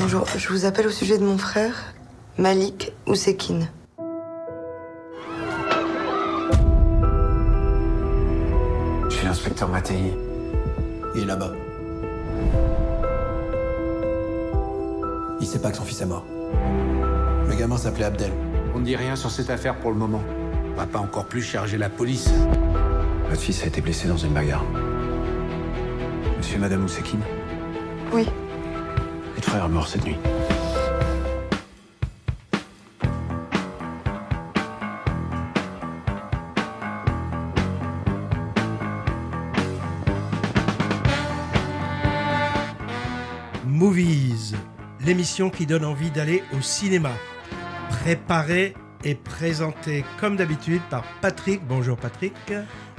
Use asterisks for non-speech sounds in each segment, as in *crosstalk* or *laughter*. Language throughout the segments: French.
Bonjour, je vous appelle au sujet de mon frère, Malik Ousekine. Je suis l'inspecteur Mattei. Il est là-bas. Il sait pas que son fils est mort. Le gamin s'appelait Abdel. On ne dit rien sur cette affaire pour le moment. On va pas encore plus charger la police. Votre fils a été blessé dans une bagarre. Monsieur et Madame Ousekine Oui, Votre frère est mort cette nuit. Movies, l'émission qui donne envie d'aller au cinéma. Préparée et présentée comme d'habitude par Patrick. Bonjour Patrick.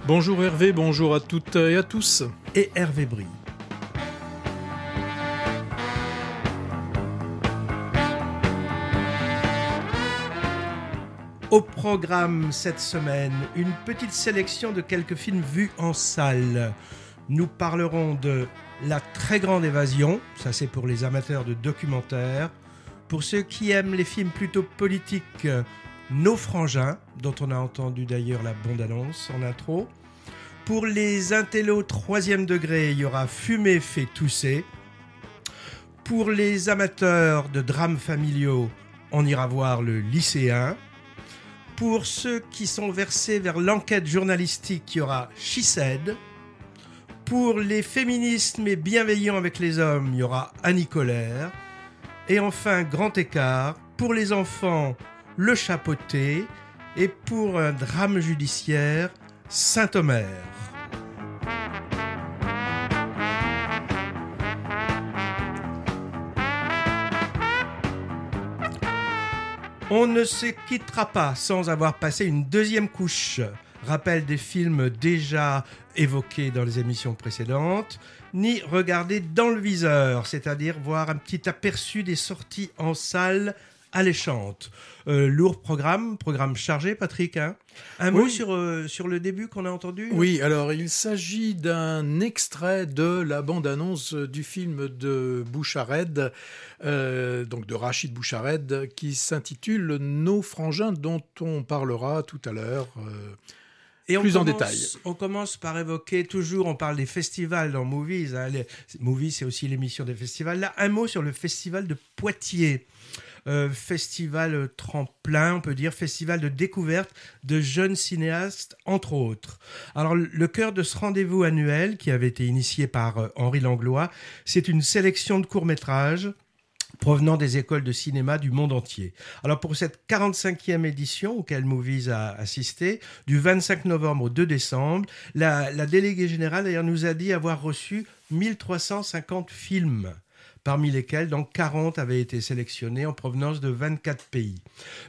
Bonjour Hervé, bonjour à toutes et à tous. Et Hervé Brie. Au programme cette semaine, une petite sélection de quelques films vus en salle. Nous parlerons de La très grande évasion, ça c'est pour les amateurs de documentaires. Pour ceux qui aiment les films plutôt politiques, Nos frangins, dont on a entendu d'ailleurs la bande-annonce en intro. Pour les intellos troisième degré, il y aura Fumer fait tousser. Pour les amateurs de drames familiaux, on ira voir le lycéen. Pour ceux qui sont versés vers l'enquête journalistique, il y aura She. Pour les féministes mais bienveillants avec les hommes, il y aura Annie Colère. Et enfin, grand écart, pour les enfants, Le Chapeauté. Et pour un drame judiciaire, Saint-Omer. On ne se quittera pas sans avoir passé une deuxième couche. Rappel des films déjà évoqués dans les émissions précédentes, ni regarder dans le viseur, c'est-à-dire voir un petit aperçu des sorties en salle alléchantes. Euh, lourd programme, programme chargé, Patrick. hein un mot sur, euh, sur le début qu'on a entendu? Oui, alors il s'agit d'un extrait de la bande-annonce du film de Bouchared, euh, donc de Rachid Bouchared, qui s'intitule Nos frangins, dont on parlera tout à l'heure. euh, Et on Plus en détail. On commence par évoquer toujours, on parle des festivals dans Movies. Hein, les, Movies, c'est aussi l'émission des festivals. Là, un mot sur le festival de Poitiers. Euh, festival tremplin, on peut dire, festival de découverte de jeunes cinéastes, entre autres. Alors, le- le cœur de ce rendez-vous annuel, qui avait été initié par euh, Henri Langlois, c'est une sélection de courts-métrages provenant des écoles de cinéma du monde entier. Alors pour cette 45e édition auquel Movies a assisté, du 25 novembre au 2 décembre, la, la déléguée générale d'ailleurs nous a dit avoir reçu 1350 films parmi lesquels donc 40 avaient été sélectionnés en provenance de 24 pays.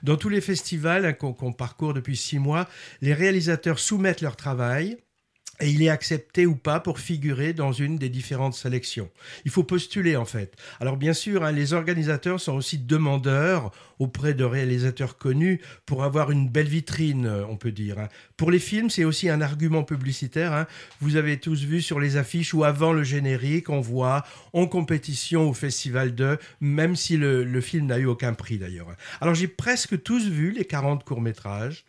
Dans tous les festivals hein, qu'on qu'on parcourt depuis six mois, les réalisateurs soumettent leur travail et il est accepté ou pas pour figurer dans une des différentes sélections. Il faut postuler en fait. Alors bien sûr, hein, les organisateurs sont aussi demandeurs auprès de réalisateurs connus pour avoir une belle vitrine, on peut dire. hein. Pour les films, c'est aussi un argument publicitaire. hein. Vous avez tous vu sur les affiches ou avant le générique, on voit en compétition au Festival de, même si le, le film n'a eu aucun prix d'ailleurs. Alors j'ai presque tous vu les 40 courts-métrages.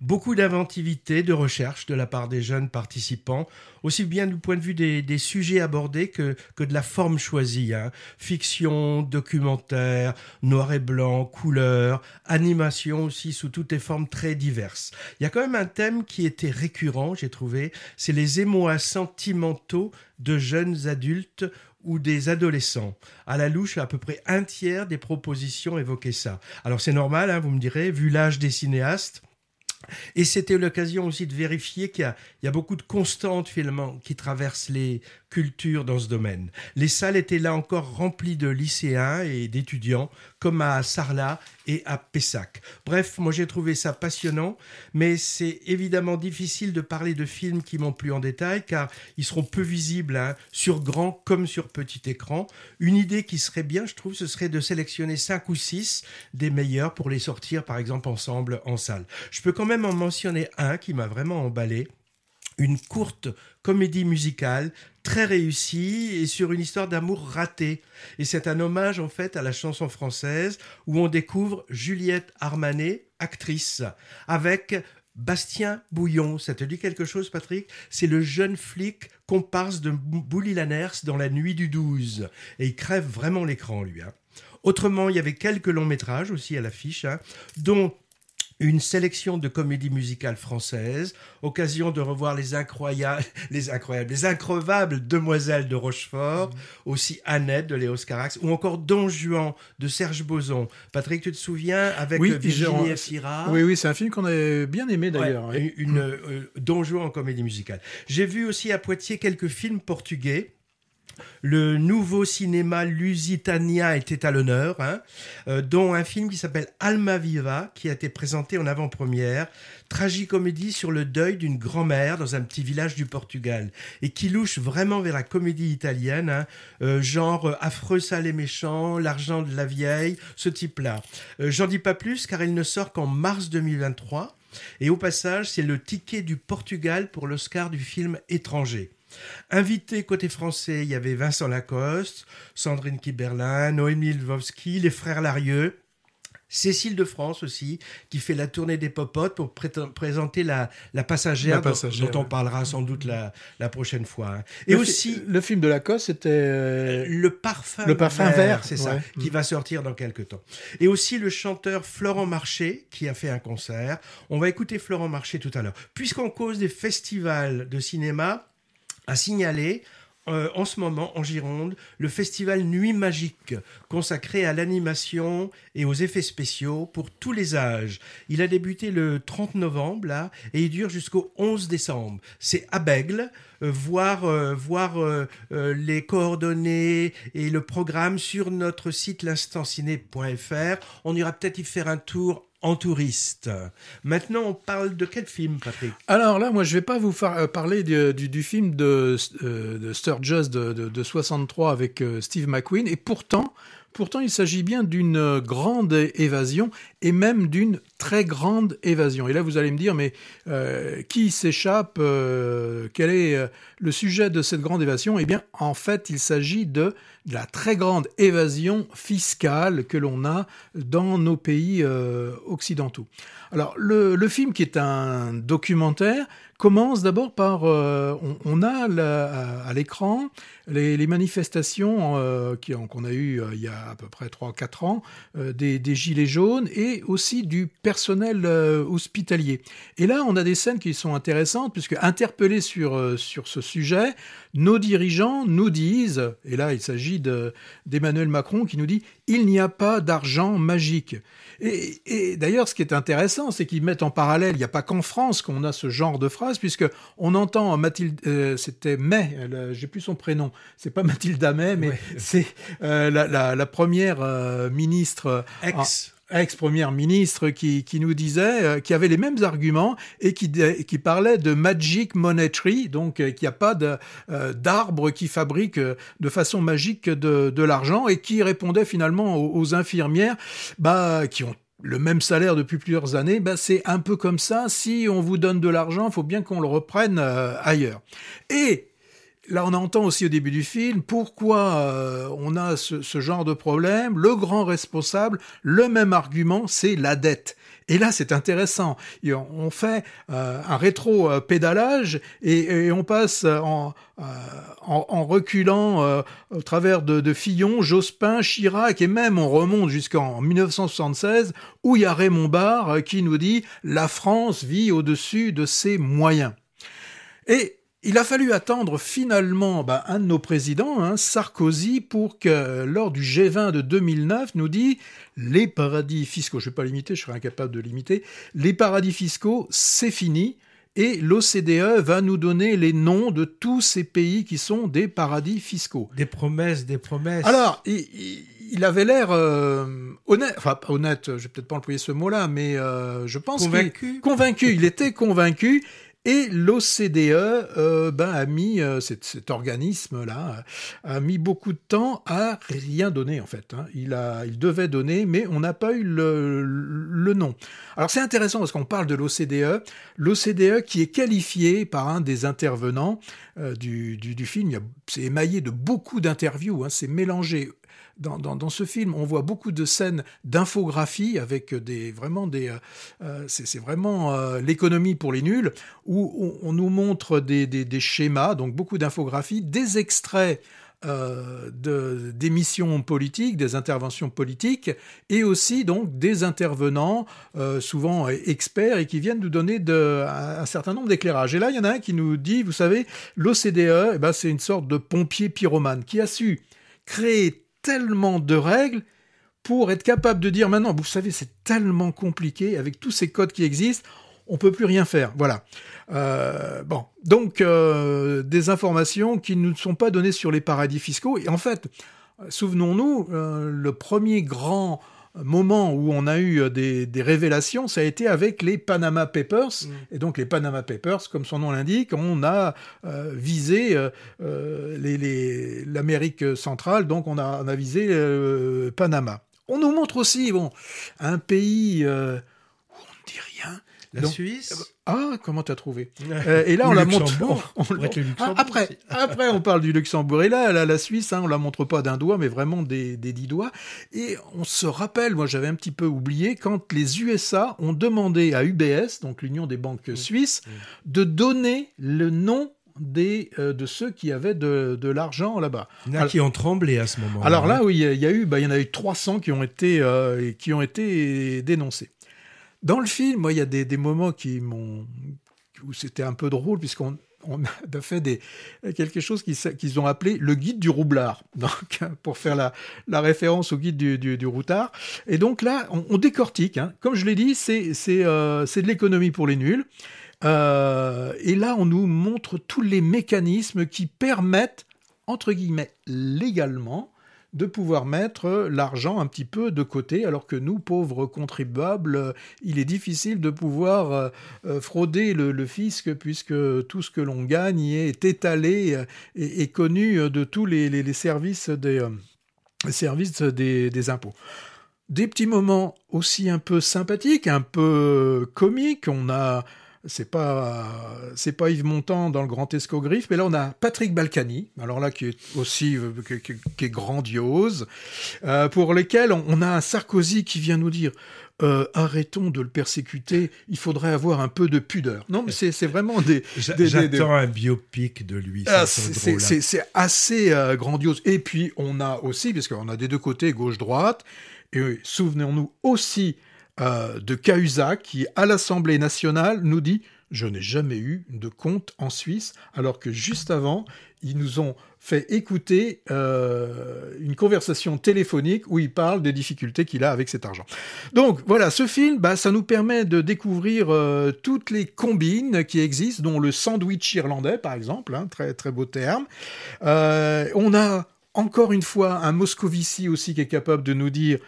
Beaucoup d'inventivité, de recherche de la part des jeunes participants, aussi bien du point de vue des, sujets abordés que, que de la forme choisie. hein. Fiction, documentaire, noir et blanc, couleur, animation aussi sous toutes les formes très diverses. Il y a quand même un thème qui était récurrent, j'ai trouvé, c'est les émois sentimentaux de jeunes adultes ou des adolescents. À la louche, à peu près un tiers des propositions évoquaient ça. Alors c'est normal, hein, vous me direz, vu l'âge des cinéastes. Et c'était l'occasion aussi de vérifier qu'il y a, beaucoup de constantes finalement qui traversent les cultures dans ce domaine. Les salles étaient là encore remplies de lycéens et d'étudiants, comme à Sarlat et à Pessac. Bref, moi j'ai trouvé ça passionnant, mais c'est évidemment difficile de parler de films qui m'ont plu en détail, car ils seront peu visibles hein, sur grand comme sur petit écran. Une idée qui serait bien, je trouve, ce serait de sélectionner cinq ou six des meilleurs pour les sortir, par exemple, ensemble en salle. Je peux quand même en mentionner un qui m'a vraiment emballé une courte comédie musicale très réussie et sur une histoire d'amour raté. Et c'est un hommage en fait à la chanson française où on découvre Juliette Armanet, actrice, avec Bastien Bouillon, ça te dit quelque chose, Patrick? C'est le jeune flic comparse de Bouli Lanners dans La Nuit du 12. Et il crève vraiment l'écran, lui. Hein. Autrement, il y avait quelques longs métrages aussi à l'affiche, hein, dont une sélection de comédies musicales françaises, occasion de revoir les incroyables, *laughs* les incroyables, les increvables demoiselles de Rochefort, aussi Annette de Léos Carax, ou encore Don Juan de Serge Boson. Patrick, tu te souviens avec oui, Virginie Efira? Oui, oui, c'est un film qu'on a bien aimé d'ailleurs. une euh, Don Juan en comédie musicale. J'ai vu aussi à Poitiers quelques films portugais le nouveau cinéma Lusitania était à l'honneur, hein, euh, dont un film qui s'appelle Alma Viva, qui a été présenté en avant-première, tragicomédie sur le deuil d'une grand-mère dans un petit village du Portugal, et qui louche vraiment vers la comédie italienne, hein, euh, genre euh, Affreux, sale et méchant, L'argent de la vieille, ce type-là. J'en dis pas plus car il ne sort qu'en mars 2023. Et au passage, c'est le ticket du Portugal pour l'Oscar du film étranger. Invités côté français, il y avait Vincent Lacoste, Sandrine Kiberlin, Noémie Lvovsky, les frères Larieux. Cécile de France aussi, qui fait la tournée des popotes pour présenter la, passagère, dont, on parlera sans doute la, prochaine fois. Hein. Et aussi le film de Lacoste, c'était euh, le parfum, le parfum vert, c'est ça, qui va sortir dans quelques temps. Et aussi le chanteur Florent Marché qui a fait un concert. On va écouter Florent Marché tout à l'heure. Puisqu'on cause des festivals de cinéma, à signaler euh, en ce moment en Gironde le festival Nuit Magique, consacré à l'animation et aux effets spéciaux pour tous les âges. Il a débuté le 30 novembre là, et il dure jusqu'au 11 décembre. C'est à Bègle. Euh, voir euh, voir les coordonnées et le programme sur notre site l'instanciné.fr. On ira peut-être y faire un tour en touriste. Maintenant, on parle de quel film, Patrick? Alors là, moi, je vais pas vous euh, parler du, film de, euh, de de, de, de, 63 avec euh, Steve McQueen, et pourtant, Pourtant, il s'agit bien d'une grande évasion et même d'une très grande évasion. Et là, vous allez me dire, mais euh, qui s'échappe euh, Quel est euh, le sujet de cette grande évasion? Eh bien, en fait, il s'agit de, la très grande évasion fiscale que l'on a dans nos pays occidentaux. Alors, le, le, film, qui est un documentaire, commence d'abord par, on, a à, l'écran les, manifestations qu'on a eues il y a à peu près 3-4 ans, des, gilets jaunes et aussi du personnel hospitalier. Et là, on a des scènes qui sont intéressantes puisque interpellés sur, sur ce sujet, nos dirigeants nous disent, et là il s'agit d'Emmanuel Macron qui nous dit, il n'y a pas d'argent magique. Et, d'ailleurs, ce qui est intéressant, c'est qu'ils mettent en parallèle, il n'y a pas qu'en France qu'on a ce genre de phrase, puisque on entend Mathilde, euh, c'était May, j'ai plus son prénom, c'est pas Mathilde May, mais c'est euh, la, première euh, ministre ex ex-première ministre qui, qui, nous disait, qui avait les mêmes arguments et qui, qui parlait de magic monetary, donc qu'il n'y a pas d'arbre qui fabrique de façon magique de, de l'argent et qui répondait finalement aux, aux infirmières bah, qui ont le même salaire depuis plusieurs années, ben c'est un peu comme ça. Si on vous donne de l'argent, faut bien qu'on le reprenne euh, ailleurs. Et là, on entend aussi au début du film pourquoi euh, on a ce, genre de problème? Le grand responsable, le même argument, c'est la dette. Et là, c'est intéressant. On fait euh, un rétro-pédalage et, on passe en, euh, reculant euh, au travers de, Fillon, Jospin, Chirac et même on remonte jusqu'en 1976 où il y a Raymond Barre qui nous dit « La France vit au-dessus de ses moyens ». Et il a fallu attendre finalement bah, un de nos présidents, hein, Sarkozy, pour que lors du G20 de 2009 nous dit les paradis fiscaux, je ne vais pas limiter, je serais incapable de limiter, les paradis fiscaux, c'est fini. Et l'OCDE va nous donner les noms de tous ces pays qui sont des paradis fiscaux. Des promesses, des promesses. Alors, il, avait l'air euh, honnête, enfin pas honnête, je vais peut-être pas employer ce mot-là, mais euh, je pense convaincu. convaincu. Il était convaincu. Et l'OCDE euh, ben, a mis, euh, cet, organisme-là, a mis beaucoup de temps à rien donner en fait. Hein. Il, devait donner, mais on n'a pas eu le, nom. Alors c'est intéressant parce qu'on parle de l'OCDE, l'OCDE qui est qualifié par un des intervenants euh, du, film, c'est émaillé de beaucoup d'interviews, hein, c'est mélangé dans, ce film, on voit beaucoup de scènes d'infographie avec des vraiment des, euh, euh, c'est vraiment euh, l'économie pour les nuls où on, nous montre des, des, schémas, donc beaucoup d'infographie, des extraits de d'émissions politiques, des interventions politiques, et aussi donc des intervenants, souvent experts, et qui viennent nous donner un, certain nombre d'éclairages. Et là, il y en a un qui nous dit, vous savez, l'OCDE, eh ben, c'est une sorte de pompier pyromane qui a su créer tellement de règles pour être capable de dire maintenant, vous savez, c'est tellement compliqué avec tous ces codes qui existent, on peut plus rien faire. Voilà. Euh, bon, donc euh, des informations qui ne sont pas données sur les paradis fiscaux. Et en fait, souvenons-nous, euh, le premier grand moment où on a eu euh, des, révélations, ça a été avec les Panama Papers. Mm. Et donc les Panama Papers, comme son nom l'indique, on a euh, visé euh, l'Amérique centrale, donc on a, on a visé Panama. On nous montre aussi bon, un pays où on ne dit rien, la Suisse Ah, comment t'as trouvé *laughs* euh, Et là, on la montre. Ah, *laughs* après, *laughs* après, on parle du Luxembourg. Et là, la, la Suisse, hein, on la montre pas d'un doigt, mais vraiment des, des dix doigts. Et on se rappelle, moi, j'avais un petit peu oublié, quand les USA ont demandé à UBS, donc l'Union des banques mmh. suisses, mmh. de donner le nom des, euh, de ceux qui avaient de, de l'argent là-bas. Il y en a qui ont tremblé à ce moment-là. Alors là, hein. oui, il y a eu, bah, il y en a eu 300 qui ont été, euh, qui ont été dénoncés. Dans le film, moi, il y a des, moments qui m'ont où c'était un peu drôle puisqu'on on a fait quelque chose qu'ils ont appelé le guide du roublard, *laughs* donc, pour faire la, référence au guide du, du, routard. Et donc là, on, décortique. Hein. Comme je l'ai dit, c'est euh, de l'économie pour les nuls. Euh, et là, on nous montre tous les mécanismes qui permettent, entre guillemets, légalement, de pouvoir mettre l'argent un petit peu de côté, alors que nous, pauvres contribuables, il est difficile de pouvoir euh, euh, frauder le, fisc, puisque tout ce que l'on gagne est étalé euh, et, connu de tous les, services, des, services des impôts des petits moments aussi un peu sympathiques, un peu comiques. On a c'est pas c'est pas Yves Montand dans le Grand Escogriffe, mais là on a Patrick Balkany, alors là qui est aussi euh, qui, est grandiose, euh, pour lequel on, a un Sarkozy qui vient nous dire euh, arrêtons de le persécuter, il faudrait avoir un peu de pudeur. Non, mais c'est vraiment *laughs* des. J'attends un biopic de lui. Ah, c'est assez grandiose. Et puis on a aussi, parce qu'on a des deux côtés, gauche-droite, et souvenons-nous aussi euh, de Cahuzac qui, à l'Assemblée nationale, nous dit Je n'ai jamais eu de compte en Suisse, alors que juste avant, ils nous ont fait écouter euh, une conversation téléphonique où il parle des difficultés qu'il a avec cet argent. Donc voilà, ce film, bah, ça nous permet de découvrir euh, toutes les combines qui existent, dont le sandwich irlandais, par exemple, hein, très, très beau terme. on a encore une fois un Moscovici aussi qui est capable de nous dire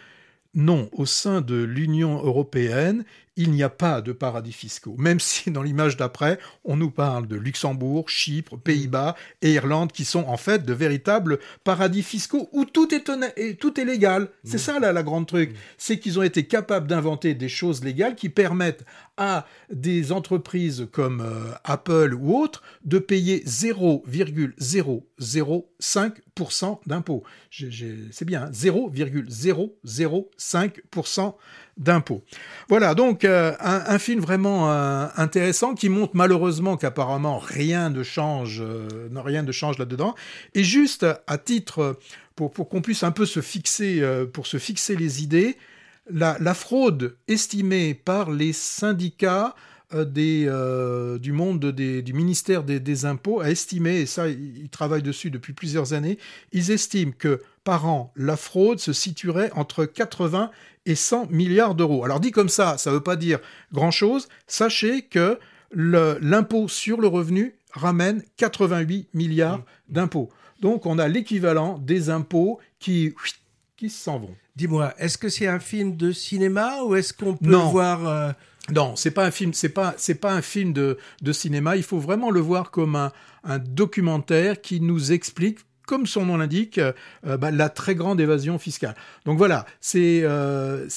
non, au sein de l'Union européenne, il n'y a pas de paradis fiscaux, même *laughs* si dans l'image d'après, on nous parle de Luxembourg, Chypre, Pays-Bas et Irlande, qui sont en fait de véritables paradis fiscaux où tout est, tout est légal. C'est ça là, la grande truc, c'est qu'ils ont été capables d'inventer des choses légales qui permettent à des entreprises comme euh, Apple ou autres de payer 0,005% d'impôts. C'est bien, 0,005% hein, d'impôts. Voilà, donc euh, un, film vraiment euh, intéressant qui montre malheureusement qu'apparemment rien ne change, euh, rien ne change là-dedans. Et juste à titre, pour, pour qu'on puisse un peu se fixer, pour se fixer les idées, la, fraude estimée par les syndicats des, du monde du ministère des, des, impôts a estimé, et ça ils travaillent dessus depuis plusieurs années, ils estiment que par an, la fraude se situerait entre 80 et 100 milliards d'euros. Alors dit comme ça, ça ne veut pas dire grand-chose. Sachez que l'impôt sur le revenu ramène 88 milliards mmh. d'impôts. Donc on a l'équivalent des impôts qui, qui s'en vont. Dis-moi, est-ce que c'est un film de cinéma ou est-ce qu'on peut Non. voir euh, Non, c'est pas un film, c'est pas, c'est pas un film de, de cinéma. Il faut vraiment le voir comme un, un documentaire qui nous explique, comme son nom l'indique, euh, bah, la très grande évasion fiscale. Donc voilà, c'est euh,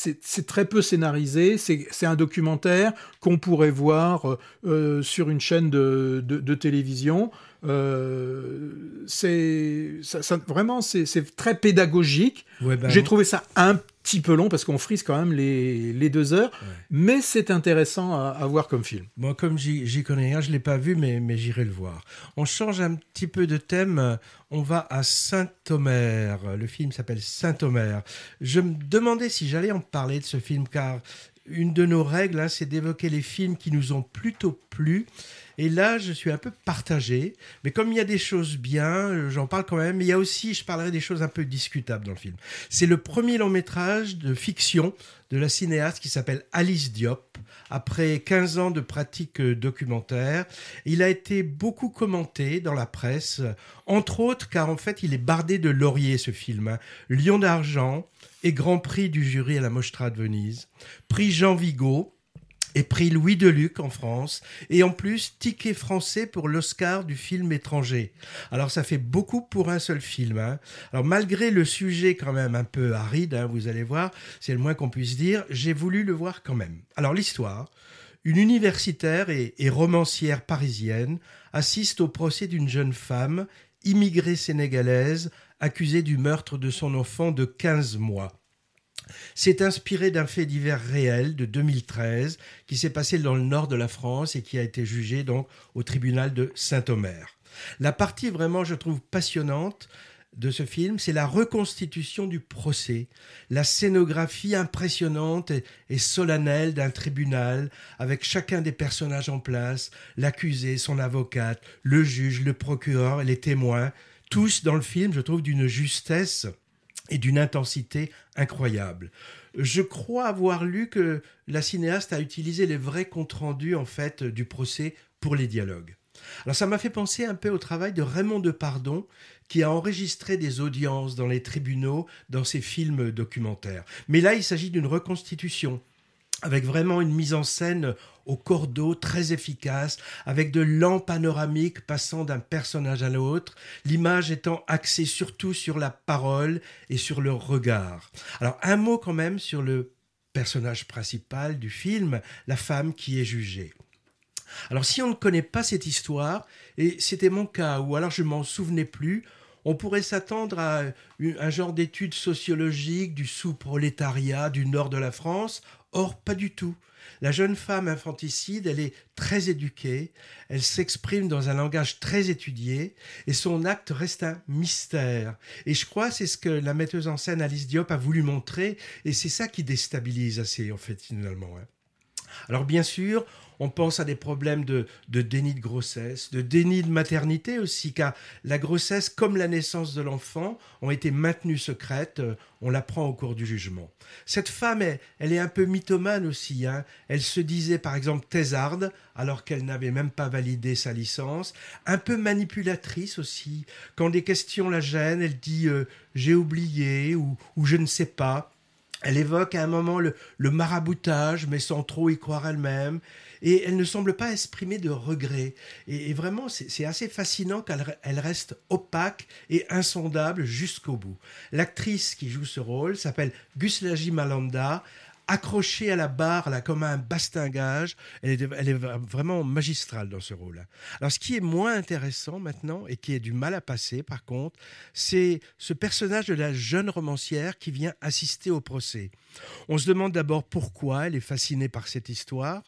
très peu scénarisé. C'est un documentaire qu'on pourrait voir euh, euh, sur une chaîne de télévision. Euh, c'est ça, ça- vraiment c'est très pédagogique. ouais, ben, J'ai trouvé ça un petit peu long parce qu'on frise quand même les, les deux heures, mais c'est intéressant à, à voir comme film. Moi, comme j'y j'y connais rien, je l'ai pas vu, mais, mais j'irai le voir. On change un petit peu de thème. On va à Saint-Omer. Le film s'appelle Saint-Omer. Je me demandais si j'allais en parler de ce film, car une de nos règles, hein, c'est d'évoquer les films qui nous ont plutôt plu. Et là, je suis un peu partagé. Mais comme il y a des choses bien, euh, j'en parle quand même. Mais il y a aussi, je parlerai des choses un peu discutables dans le film. C'est le premier long métrage de fiction de la cinéaste qui s'appelle Alice Diop. Après 15 ans de pratique euh, documentaire, il a été beaucoup commenté dans la presse, entre autres car en fait il est bardé de lauriers ce film. hein. Lion d'argent et Grand Prix du jury à la Mostra de Venise, prix Jean Vigo et prix Louis Deluc en France, et en plus ticket français pour l'Oscar du film étranger. Alors ça fait beaucoup pour un seul film. hein. Alors malgré le sujet quand même un peu aride, hein, vous allez voir, c'est le moins qu'on puisse dire, j'ai voulu le voir quand même. Alors l'histoire, une universitaire et, et romancière parisienne assiste au procès d'une jeune femme, immigrée sénégalaise, accusée du meurtre de son enfant de 15 mois. C'est inspiré d'un fait divers réel de 2013 qui s'est passé dans le nord de la France et qui a été jugé donc au tribunal de Saint-Omer. La partie vraiment, je trouve, passionnante de ce film, c'est la reconstitution du procès, la scénographie impressionnante et, et solennelle d'un tribunal, avec chacun des personnages en place, l'accusé, son avocate, le juge, le procureur et les témoins, tous dans le film, je trouve, d'une justesse et d'une intensité incroyable. Je crois avoir lu que la cinéaste a utilisé les vrais comptes rendus en fait du procès pour les dialogues. Alors ça m'a fait penser un peu au travail de Raymond Depardon qui a enregistré des audiences dans les tribunaux dans ses films documentaires. Mais là, il s'agit d'une reconstitution avec vraiment une mise en scène au cordeau très efficace, avec de lents panoramiques passant d'un personnage à l'autre, l'image étant axée surtout sur la parole et sur le regard. Alors un mot quand même sur le personnage principal du film, la femme qui est jugée. Alors si on ne connaît pas cette histoire, et c'était mon cas, ou alors je m'en souvenais plus, on pourrait s'attendre à un genre d'étude sociologique du sous-prolétariat du nord de la France. Or, pas du tout. La jeune femme infanticide, elle est très éduquée, elle s'exprime dans un langage très étudié, et son acte reste un mystère. Et je crois c'est ce que la metteuse en scène Alice Diop a voulu montrer, et c'est ça qui déstabilise assez, en fait, finalement. hein. Alors bien sûr, on pense à des problèmes de, déni de grossesse, de déni de maternité aussi, car la grossesse comme la naissance de l'enfant ont été maintenues secrètes, euh, on l'apprend au cours du jugement. Cette femme, elle, elle est un peu mythomane aussi, hein. elle se disait par exemple thésarde, alors qu'elle n'avait même pas validé sa licence, un peu manipulatrice aussi, quand des questions la gênent, elle dit euh, j'ai oublié ou, ou je ne sais pas. Elle évoque à un moment le maraboutage, mais sans trop y croire elle-même. Et elle ne semble pas exprimer de regret. Et, vraiment, c'est assez fascinant qu'elle re- elle reste opaque et insondable jusqu'au bout. L'actrice qui joue ce rôle s'appelle Guslaji Malanda. Accrochée à la barre, là, comme un bastingage, elle est, elle est vraiment magistrale dans ce rôle. Alors, ce qui est moins intéressant maintenant et qui est du mal à passer, par contre, c'est ce personnage de la jeune romancière qui vient assister au procès. On se demande d'abord pourquoi elle est fascinée par cette histoire.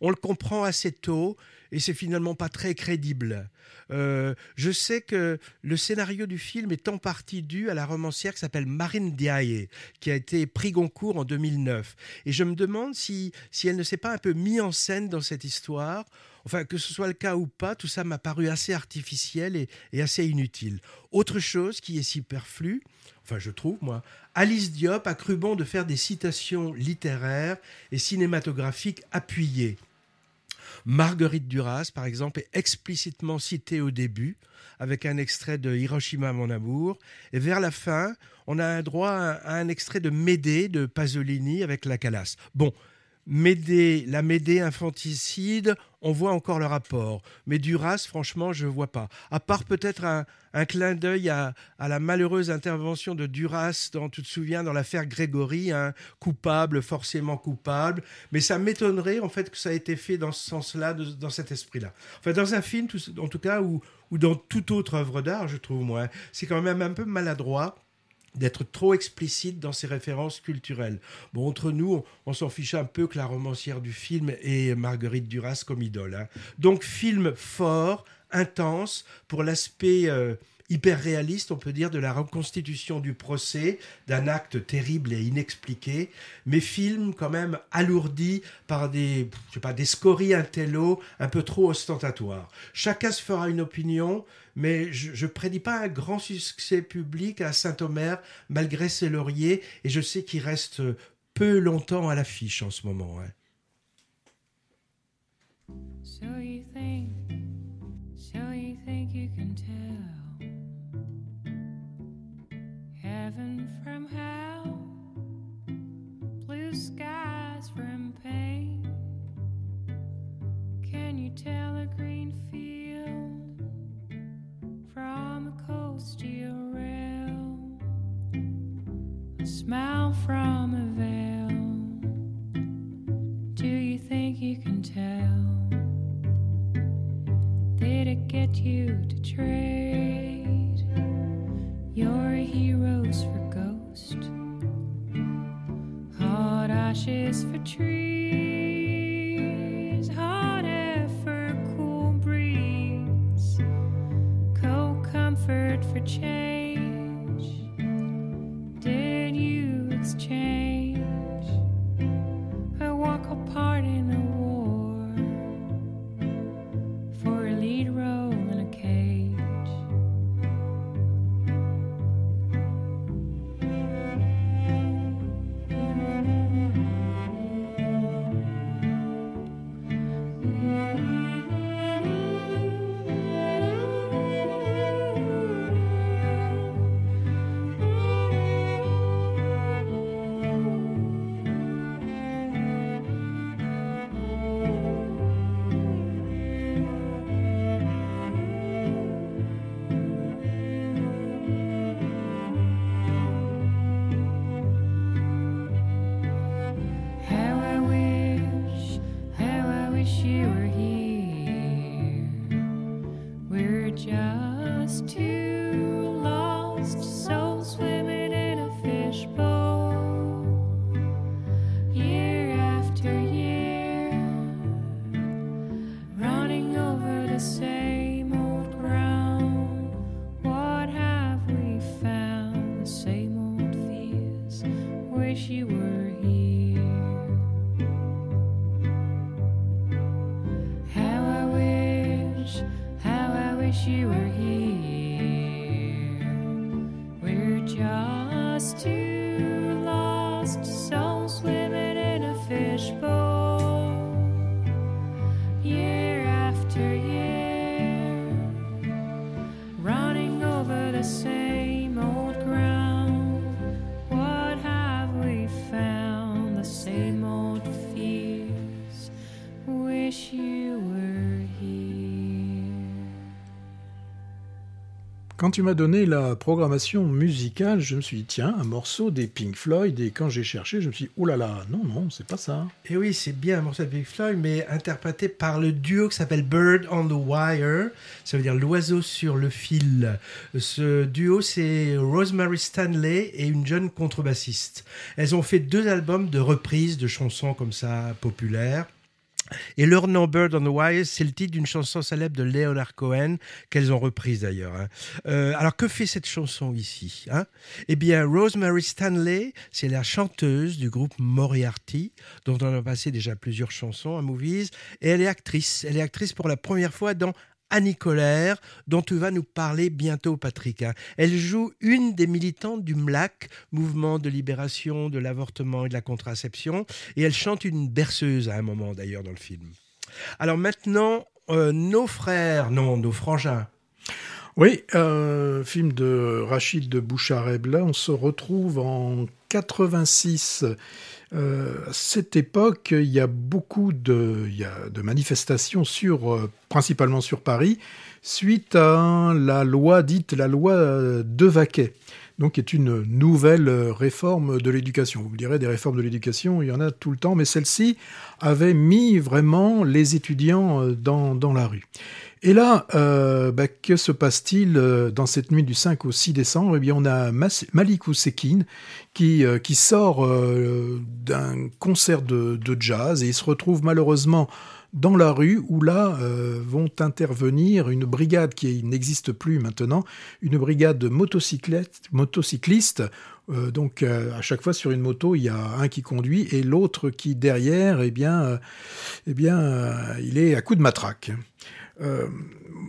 On le comprend assez tôt et c'est finalement pas très crédible. Euh, je sais que le scénario du film est en partie dû à la romancière qui s'appelle Marine Diaye, qui a été prix Goncourt en 2009. Et je me demande si, si elle ne s'est pas un peu mise en scène dans cette histoire. Enfin, que ce soit le cas ou pas, tout ça m'a paru assez artificiel et, et assez inutile. Autre chose qui est superflue, enfin je trouve moi, Alice Diop a cru bon de faire des citations littéraires et cinématographiques appuyées. Marguerite Duras, par exemple, est explicitement citée au début, avec un extrait de Hiroshima, mon amour. Et vers la fin, on a un droit à un extrait de Médée de Pasolini avec la Calas. Bon, La Médée infanticide, on voit encore le rapport. Mais Duras, franchement, je ne vois pas. À part peut-être un, clin d'œil à, la malheureuse intervention de Duras, dans, tu te souviens, dans l'affaire Grégory, un coupable, forcément coupable. Mais ça m'étonnerait, en fait, que ça ait été fait dans ce sens-là, dans cet esprit-là. Enfin, dans un film, en tout cas, ou, dans toute autre œuvre d'art, je trouve, moi, c'est quand même un peu maladroit d'être trop explicite dans ses références culturelles. Bon, entre nous, on, s'en fiche un peu que la romancière du film ait Marguerite Duras comme idole. Hein. Donc, film fort, intense, pour l'aspect euh, hyper réaliste, on peut dire, de la reconstitution du procès, d'un acte terrible et inexpliqué, mais film quand même alourdi par des, je sais pas, des scories intello un peu trop ostentatoires. Chacun se fera une opinion, mais je ne prédis pas un grand succès public à Saint-Omer, malgré ses lauriers, et je sais qu'il reste peu longtemps à l'affiche en ce moment. Quand tu m'as donné la programmation musicale, je me suis dit, tiens, un morceau des Pink Floyd, et quand j'ai cherché, je me suis dit, oh là là, non, non, c'est pas ça. Et oui, c'est bien un morceau de Pink Floyd, mais interprété par le duo qui s'appelle Bird on the Wire. Ça veut dire l'oiseau sur le fil. Ce duo, c'est Rosemary Stanley et une jeune contrebassiste. Elles ont fait deux albums de reprises de chansons comme ça populaires. Et leur nom Bird on the Wire, c'est le titre d'une chanson célèbre de Leonard Cohen, qu'elles ont reprise d'ailleurs. hein. Euh, alors que fait cette chanson ici hein? Eh bien, Rosemary Stanley, c'est la chanteuse du groupe Moriarty, dont on a passé déjà plusieurs chansons à Movies, et elle est actrice. Elle est actrice pour la première fois dans Annie Colère, dont tu vas nous parler bientôt, Patrick. hein. Elle joue une des militantes du MLAC, Mouvement de libération de l'avortement et de la contraception, et elle chante une berceuse à un moment d'ailleurs dans le film. Alors maintenant, euh, nos frères, non, nos frangins. Oui, euh, film de Rachid de Bouchareb. Là, on se retrouve en 86. Euh, à cette époque, il y a beaucoup de, manifestations euh, principalement sur Paris, suite à la loi dite la loi de Vaquet donc est une nouvelle réforme de l'éducation. Vous me direz, des réformes de l'éducation, il y en a tout le temps, mais celle-ci avait mis vraiment les étudiants euh, dans la rue. Et là, euh, bah, que se passe-t-il euh, dans cette nuit du 5 au 6 décembre? Eh bien, on a Malik Ousekine qui, euh, qui sort d'un concert de, jazz et il se retrouve malheureusement dans la rue où là vont intervenir une brigade qui n'existe plus maintenant, une brigade de motocyclistes, motocyclistes donc à chaque fois sur une moto, il y a un qui conduit et l'autre qui derrière, eh bien, eh bien, il est à coup de matraque. Euh,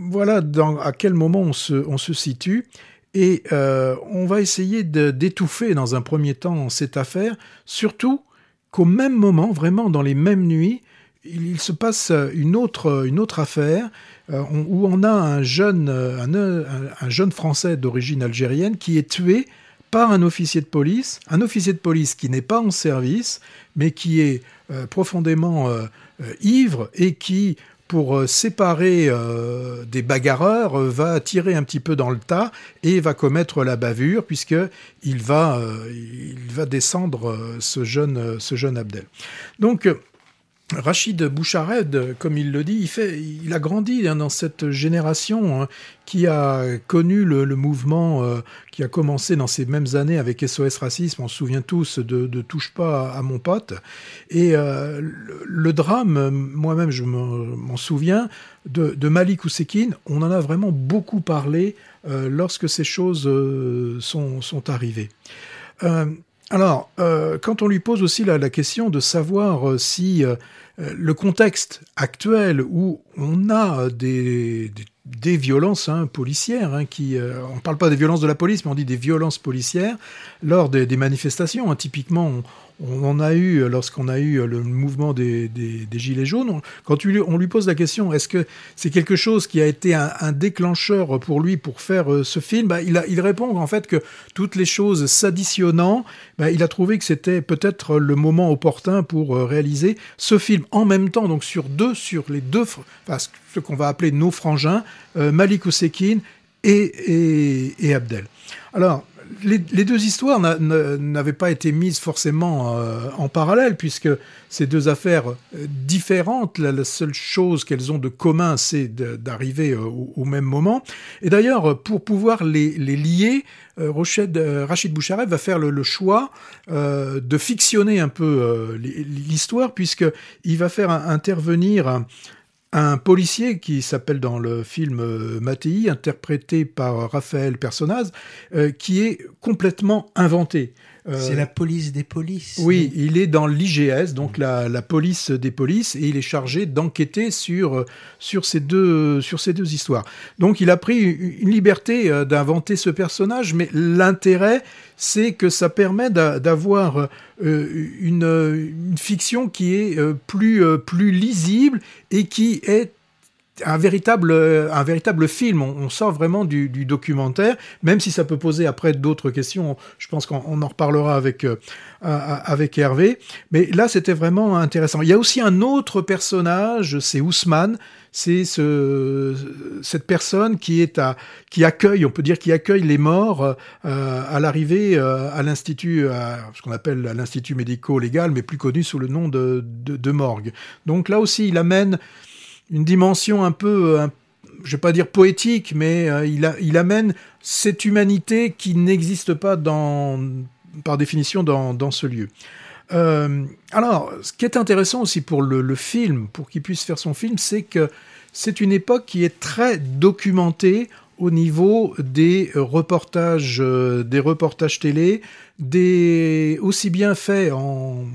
voilà à quel moment on se, on se situe. Et euh, on va essayer d'étouffer dans un premier temps cette affaire, surtout qu'au même moment, vraiment dans les mêmes nuits, il, se passe une autre, une autre affaire euh, où on a un jeune, un, un jeune Français d'origine algérienne qui est tué par un officier de police, un officier de police qui n'est pas en service, mais qui est profondément ivre et qui pour euh, séparer euh, des bagarreurs, euh, va tirer un petit peu dans le tas et va commettre la bavure puisque il va, il va descendre ce jeune, ce jeune Abdel. Donc Rachid Bouchared, comme il le dit, il, fait, il a grandi dans cette génération hein, qui a connu le, mouvement euh, qui a commencé dans ces mêmes années avec SOS Racisme. On se souvient tous de, Touche pas à, mon pote. Et euh, le, drame, moi-même je m'en souviens, de, Malik Ousekine, on en a vraiment beaucoup parlé euh, lorsque ces choses sont arrivées. Alors, quand on lui pose aussi la, question de savoir si euh, le contexte actuel où on a des, violences hein, policières, hein, qui, euh, on ne parle pas des violences de la police, mais on dit des violences policières lors des, manifestations. Hein. Typiquement, en a eu lorsqu'on a eu le mouvement des, Gilets jaunes. Quand on lui pose la question, est-ce que c'est quelque chose qui a été un, déclencheur pour lui pour faire euh, ce film? Bah, il, répond en fait que toutes les choses s'additionnant, bah, il a trouvé que c'était peut-être le moment opportun pour euh, réaliser ce film en même temps, donc sur deux, sur les deux, enfin, ce qu'on va appeler nos frangins, euh, Malik Ousekine et, et Abdel. Alors, les, deux histoires n'avaient pas été mises forcément euh, en parallèle, puisque ces deux affaires euh, différentes, la, seule chose qu'elles ont de commun, c'est d'arriver euh, au, même moment. Et d'ailleurs, pour pouvoir les, lier, Rachid Boucharev va faire le, choix de fictionner un peu l'histoire, puisqu'il va faire intervenir policier qui s'appelle dans le film euh, Mattei, interprété par Raphaël Personnaz, euh, qui est complètement inventé. Euh, c'est la police des polices. Oui, il est dans l'IGS, donc la, police des polices, et il est chargé d'enquêter sur, sur, ces deux, sur ces deux histoires. Donc il a pris une liberté euh, d'inventer ce personnage, mais l'intérêt, c'est que ça permet d'avoir euh, une, une, fiction qui est plus, plus lisible et qui est un véritable, euh, un véritable film. On, sort vraiment du, documentaire, même si ça peut poser après d'autres questions. Je pense qu'on en reparlera avec, euh, avec Hervé. Mais là, c'était vraiment intéressant. Il y a aussi un autre personnage, c'est Ousmane. C'est ce, cette personne qui est à, qui accueille, on peut dire, qui accueille les morts euh, à l'arrivée à l'institut, ce qu'on appelle l'institut médico-légal, mais plus connu sous le nom de, de morgue. Donc là aussi, il amène une dimension un peu, je euh, je vais pas dire poétique, mais euh, il, amène cette humanité qui n'existe pas par définition dans, ce lieu. Euh, alors, ce qui est intéressant aussi pour le, film, pour qu'il puisse faire son film, c'est que c'est une époque qui est très documentée au niveau des reportages, des reportages télé, des aussi bien faits en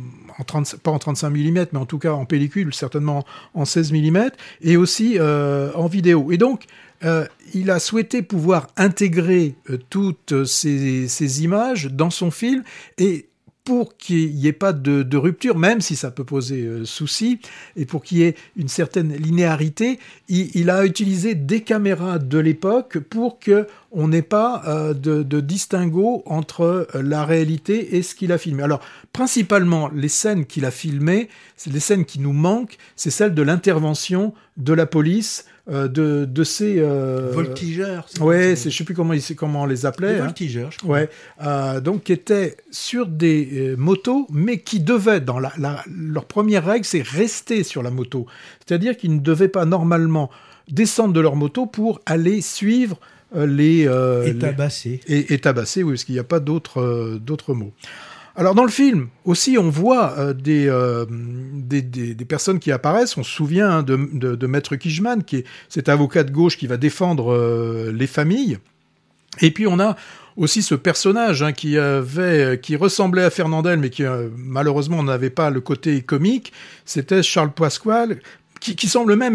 pas en 35 mm, mais en tout cas en pellicule, certainement en 16 mm, et aussi euh, en vidéo. Et donc, euh, il a souhaité pouvoir intégrer euh, toutes ces, images dans son film et pour qu'il n'y ait pas de, rupture, même si ça peut poser euh, souci, et pour qu'il y ait une certaine linéarité, il, a utilisé des caméras de l'époque pour que on n'ait pas euh, de, distinguo entre euh, la réalité et ce qu'il a filmé. Alors, principalement, les scènes qu'il a filmées, c'est les scènes qui nous manquent, c'est celles de l'intervention de la police, euh, de, de ces euh, voltigeurs. Ouais, c'est je sais plus comment ils comment on les appelait. Des hein. voltigeurs, je crois. Ouais, euh, donc qui étaient sur des motos, mais qui devaient dans la, leur première règle, c'est rester sur la moto. C'est-à-dire qu'ils ne devaient pas normalement descendre de leur moto pour aller suivre les et tabasser. Et, et tabasser, oui, parce qu'il n'y a pas d'autres d'autres mots. Alors dans le film aussi, on voit euh, euh, des, des, des, personnes qui apparaissent. On se souvient hein, de, de, de, Maître Kijman, qui est cet avocat de gauche qui va défendre euh, les familles. Et puis on a aussi ce personnage hein, qui avait, qui ressemblait à Fernandel, mais qui malheureusement n'avait pas le côté comique. C'était Charles Pasquale, qui, qui, semble même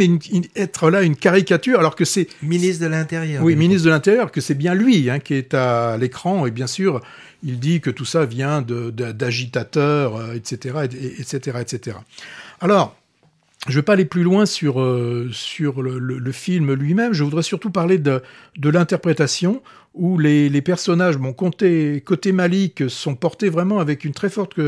être là une caricature, alors que c'est ministre de l'Intérieur. Oui, ministre de l'Intérieur, que c'est bien lui hein, qui est à l'écran, et bien sûr, il dit que tout ça vient d'agitateurs, etc., etc., etc. Alors, je ne vais pas aller plus loin sur, euh, le, film lui-même, je voudrais surtout parler de, l'interprétation où les, personnages, côté, côté Malik, sont portés vraiment avec une très forte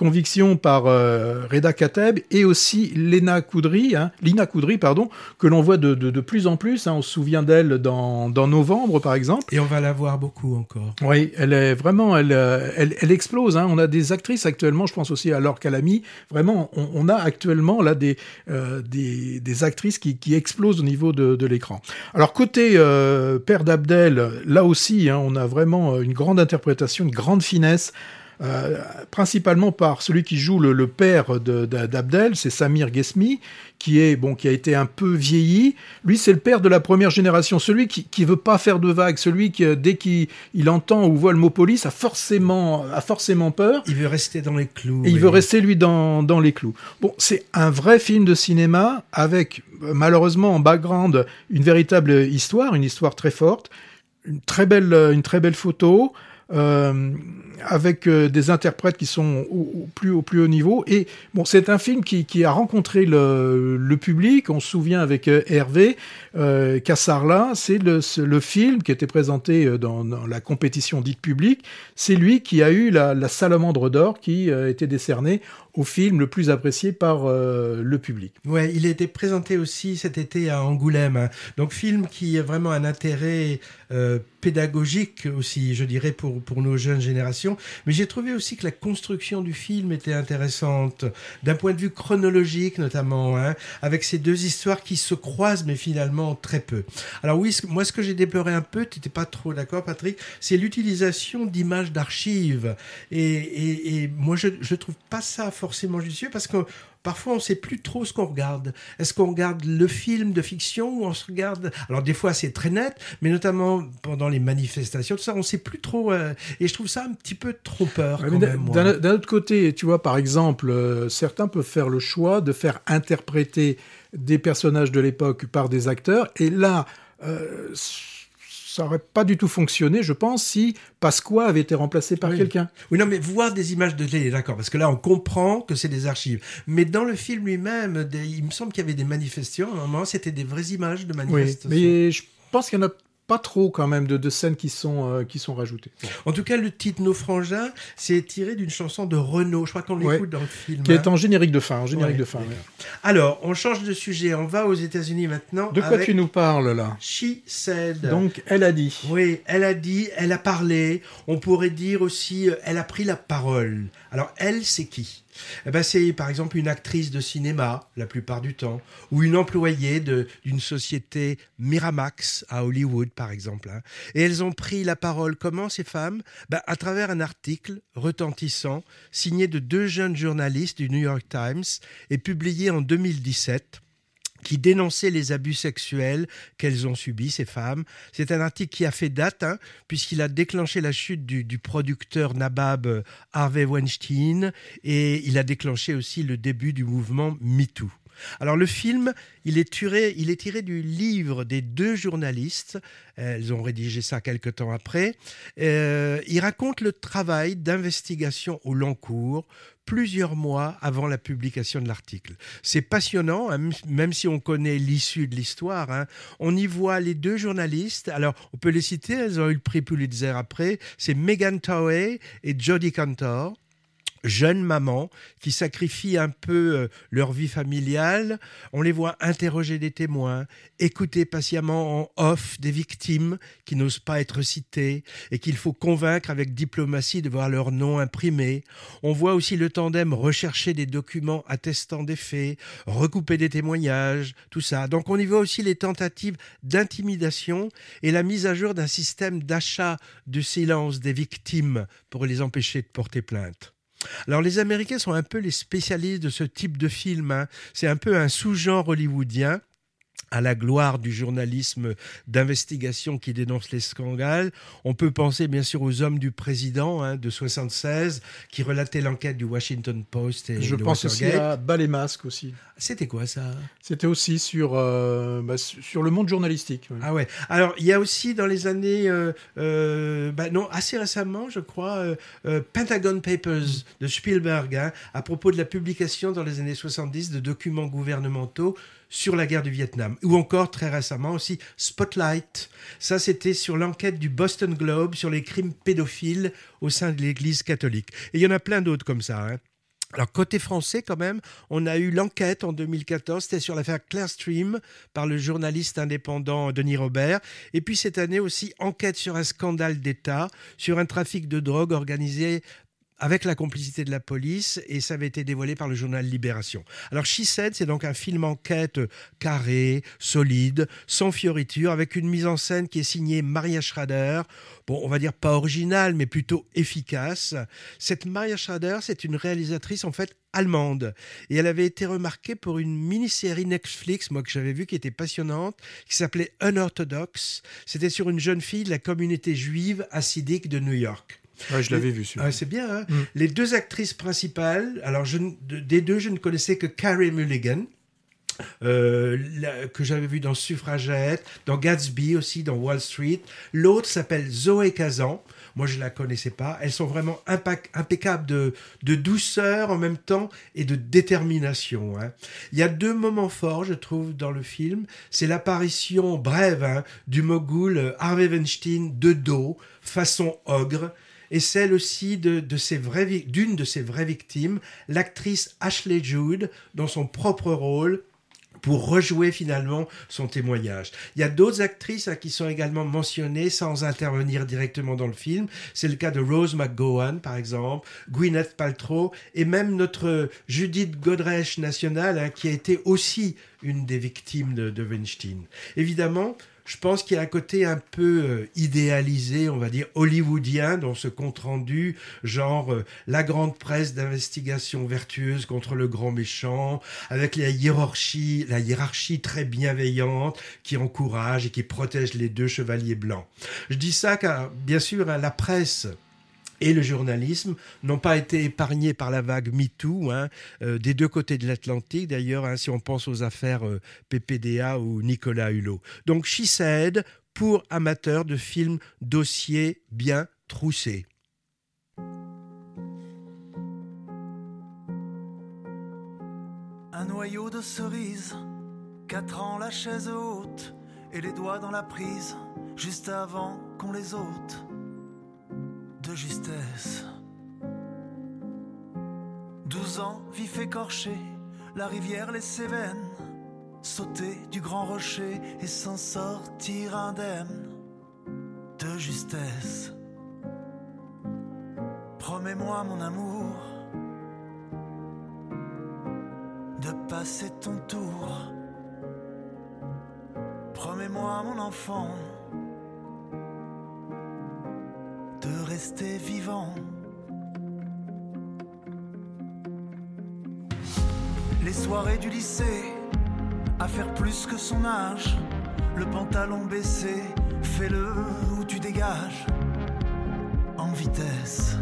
conviction par euh, Reda Kateb et aussi Lena Koudry, hein, Lina Koudry, pardon, que l'on voit de, de, de, plus en plus. Hein, on se souvient d'elle dans, dans Novembre, par exemple. Et on va la voir beaucoup encore. Oui, elle est vraiment, elle, euh, elle, elle explose. Hein. On a des actrices actuellement, je pense aussi à Laure Calamy. Vraiment, on, on, a actuellement là des, euh, des, des, actrices qui, qui explosent au niveau de, de l'écran. Alors côté euh, Père d'Abdel, là aussi, on a vraiment euh, une grande interprétation, une grande finesse. Euh, principalement par celui qui joue le, père d'Abdel, c'est Samir Gesmi, qui est bon, qui a été un peu vieilli. Lui, c'est le père de la première génération, celui qui qui veut pas faire de vagues, celui qui dès qu'il il entend ou voit le mot police a forcément a forcément peur. Il veut rester dans les clous. Et il veut rester lui dans dans les clous. Bon, c'est un vrai film de cinéma avec malheureusement en background une véritable histoire, une histoire très forte une très belle, une très belle photo. Euh, avec euh, des interprètes qui sont au, plus, au plus haut niveau. Et bon, c'est un film qui, qui a rencontré le, le, public. On se souvient avec euh, Hervé euh, Cassarla, c'est le, le, film qui était présenté euh, dans, dans la compétition dite publique. C'est lui qui a eu la, la salamandre d'or qui a été décernée au film le plus apprécié par euh, le public. Ouais, il a été présenté aussi cet été à Angoulême. Hein. Donc film qui a vraiment un intérêt euh, pédagogique aussi, je dirais, pour, pour nos jeunes générations. Mais j'ai trouvé aussi que la construction du film était intéressante, d'un point de vue chronologique notamment, hein, avec ces deux histoires qui se croisent, mais finalement très peu. Alors oui, moi ce que j'ai déploré un peu, tu n'étais pas trop d'accord Patrick, c'est l'utilisation d'images d'archives. Et, et, et, moi je ne trouve pas ça forcément judicieux parce que parfois on ne sait plus trop ce qu'on regarde. Est-ce qu'on regarde le film de fiction ou on se regarde Alors des fois c'est très net, mais notamment pendant les manifestations, tout ça, on ne sait plus trop. Euh, et je trouve ça un petit peu trompeur. D'un autre côté, tu vois, par exemple, euh, certains peuvent faire le choix de faire interpréter des personnages de l'époque par des acteurs, et là. Euh, ça aurait pas du tout fonctionné, je pense, si Pasqua avait été remplacé par quelqu'un. Oui, non, mais voir des images de télé, d'accord, parce que là, on comprend que c'est des archives. Mais dans le film lui-même, il me semble qu'il y avait des manifestations. À un moment, c'était des vraies images de manifestations. Oui, mais je pense qu'il y en a pas trop quand même de, de scènes qui sont, euh, qui sont rajoutées. En tout cas, le titre Nos frangins, c'est tiré d'une chanson de Renaud. Je crois qu'on l'écoute dans le film. Qui est hein. en générique de fin. En générique de fin Alors, on change de sujet. On va aux États-Unis maintenant. De quoi tu nous parles là? She said. Donc, elle a dit. Oui, elle a dit, elle a parlé. On pourrait dire aussi, euh, elle a pris la parole. Alors, elle, c'est qui? Eh ben, c'est par exemple une actrice de cinéma, la plupart du temps, ou une employée d'une société Miramax à Hollywood, par exemple. Hein. Et elles ont pris la parole, comment ces femmes? Ben, À travers un article retentissant, signé de deux jeunes journalistes du New York Times et publié en 2017 qui dénonçait les abus sexuels qu'elles ont subis, ces femmes. C'est un article qui a fait date, hein, puisqu'il a déclenché la chute du, du, producteur Nabab euh, Harvey Weinstein et il a déclenché aussi le début du mouvement MeToo. Alors le film, il est, tiré, du livre des deux journalistes. Elles ont rédigé ça quelques temps après. Euh, il raconte le travail d'investigation au long cours plusieurs mois avant la publication de l'article. C'est passionnant, hein, même si on connaît l'issue de l'histoire. Hein. On y voit les deux journalistes. Alors, on peut les citer, elles ont eu le prix Pulitzer après. C'est Megan Towey et Jodie Cantor jeunes mamans qui sacrifient un peu euh, leur vie familiale. On les voit interroger des témoins, écouter patiemment en off des victimes qui n'osent pas être citées et qu'il faut convaincre avec diplomatie de voir leur nom imprimé. On voit aussi le tandem rechercher des documents attestant des faits, recouper des témoignages, tout ça. Donc on y voit aussi les tentatives d'intimidation et la mise à jour d'un système d'achat de silence des victimes pour les empêcher de porter plainte. Alors les Américains sont un peu les spécialistes de ce type de film. Hein. C'est un peu un sous-genre hollywoodien à la gloire du journalisme d'investigation qui dénonce les scandales. On peut penser bien sûr aux hommes du président hein, de 76 qui relataient l'enquête du Washington Post et Je pense aussi à Bas masques aussi. C'était quoi ça? C'était aussi sur, euh, bah, sur le monde journalistique. Ah ouais. Alors il y a aussi dans les années, euh, euh, bah, non, assez récemment, je crois, Pentagon Papers de Spielberg hein, à propos de la publication dans les années 70 de documents gouvernementaux sur la guerre du Vietnam. Ou encore, très récemment aussi, Spotlight. Ça, c'était sur l'enquête du Boston Globe sur les crimes pédophiles au sein de l'Église catholique. Et il y en a plein d'autres comme ça. Hein. Alors côté français quand même, on a eu l'enquête en 2014, c'était sur l'affaire Claire Stream par le journaliste indépendant Denis Robert. Et puis cette année aussi, enquête sur un scandale d'État, sur un trafic de drogue organisé avec la complicité de la police et ça avait été dévoilé par le journal Libération. Alors She c'est donc un film enquête carré, solide, sans fioriture, avec une mise en scène qui est signée Maria Schrader. Bon, on va dire pas originale, mais plutôt efficace. Cette Maria Schrader, c'est une réalisatrice en fait allemande. Et elle avait été remarquée pour une mini-série Netflix, moi que j'avais vue, qui était passionnante, qui s'appelait Unorthodox. C'était sur une jeune fille de la communauté juive hassidique de New York. Ouais, je l'avais vu. Ah, c'est bien. Hein. Mm. Les deux actrices principales, alors je, des deux, je ne connaissais que Carrie Mulligan. Euh, que j'avais vu dans Suffragette, dans Gatsby aussi, dans Wall Street. L'autre s'appelle Zoé Kazan. Moi, je la connaissais pas. Elles sont vraiment impeccables de, de, douceur en même temps et de détermination. Hein. Il y a deux moments forts, je trouve, dans le film. C'est l'apparition brève hein, du mogul euh, Harvey Weinstein de dos, façon ogre et celle aussi de, d'une de ses vraies victimes, l'actrice Ashley Jude, dans son propre rôle, pour rejouer finalement son témoignage. Il y a d'autres actrices hein, qui sont également mentionnées sans intervenir directement dans le film. C'est le cas de Rose McGowan, par exemple, Gwyneth Paltrow, et même notre Judith Godrèche nationale, hein, qui a été aussi une des victimes de, de Weinstein. Évidemment, je pense qu'il y a un côté un peu euh, idéalisé, on va dire hollywoodien dans ce compte-rendu, genre euh, la grande presse d'investigation vertueuse contre le grand méchant, avec la hiérarchie, la hiérarchie très bienveillante qui encourage et qui protège les deux chevaliers blancs. Je dis ça car, bien sûr, hein, la presse et le journalisme n'ont pas été épargnés par la vague MeToo, hein, euh, des deux côtés de l'Atlantique d'ailleurs, hein, si on pense aux affaires euh, PPDA ou Nicolas Hulot. Donc She pour amateurs de films dossiers bien troussés. Un noyau de cerise, quatre ans la chaise haute et les doigts dans la prise, juste avant qu'on les ôte de justesse. Douze ans, vif écorché, la rivière les Cévennes, sauter du grand rocher et s'en sortir indemne de justesse. Promets-moi, mon amour, de passer ton tour. Promets-moi, mon enfant rester vivant. Les soirées du lycée, à faire plus que son âge, le pantalon baissé, fais-le ou tu dégages, en vitesse.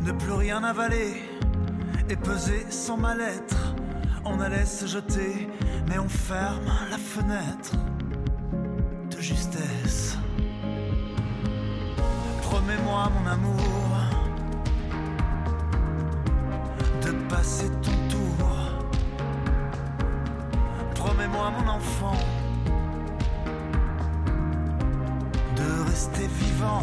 Ne plus rien avaler et peser sans mal-être. On allait se jeter, mais on ferme la fenêtre de justesse. Promets-moi, mon amour, de passer ton tour. Promets-moi, mon enfant, de rester vivant.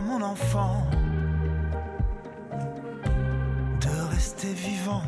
Mon enfant, de rester vivant.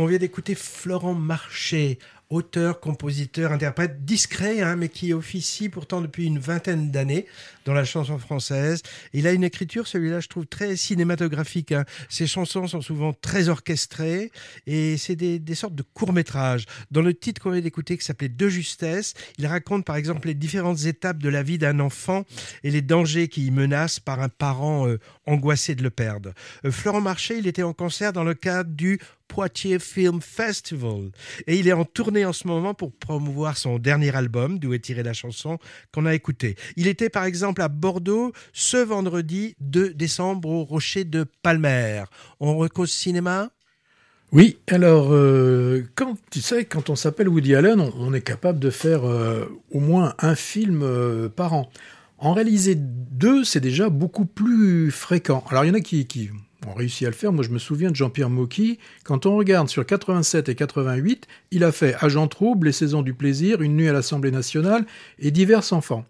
On vient d'écouter Florent Marché, auteur, compositeur, interprète discret, hein, mais qui officie pourtant depuis une vingtaine d'années dans la chanson française. Il a une écriture, celui-là, je trouve, très cinématographique. hein. Ses chansons sont souvent très orchestrées et c'est des, sortes de courts-métrages. Dans le titre qu'on vient d'écouter, qui s'appelait De justesse, il raconte par exemple les différentes étapes de la vie d'un enfant et les dangers qui y menacent par un parent euh, angoissé de le perdre. Euh, Florent Marché, il était en concert dans le cadre du Poitiers Film Festival. Et il est en tournée en ce moment pour promouvoir son dernier album, d'où est tirée la chanson qu'on a écoutée. Il était par exemple à Bordeaux ce vendredi 2 décembre au Rocher de Palmer. On recose cinéma? Oui, alors, euh, tu sais, quand on s'appelle Woody Allen, on, est capable de faire euh, au moins un film euh, par an. En réaliser deux, c'est déjà beaucoup plus fréquent. Alors, il y en a qui ont réussi à le faire. Moi, je me souviens de Jean-Pierre Mocky. Quand on regarde sur 87 et 88, il a fait Agent Trouble, Les Saisons du Plaisir, Une nuit à l'Assemblée nationale et Divers enfants.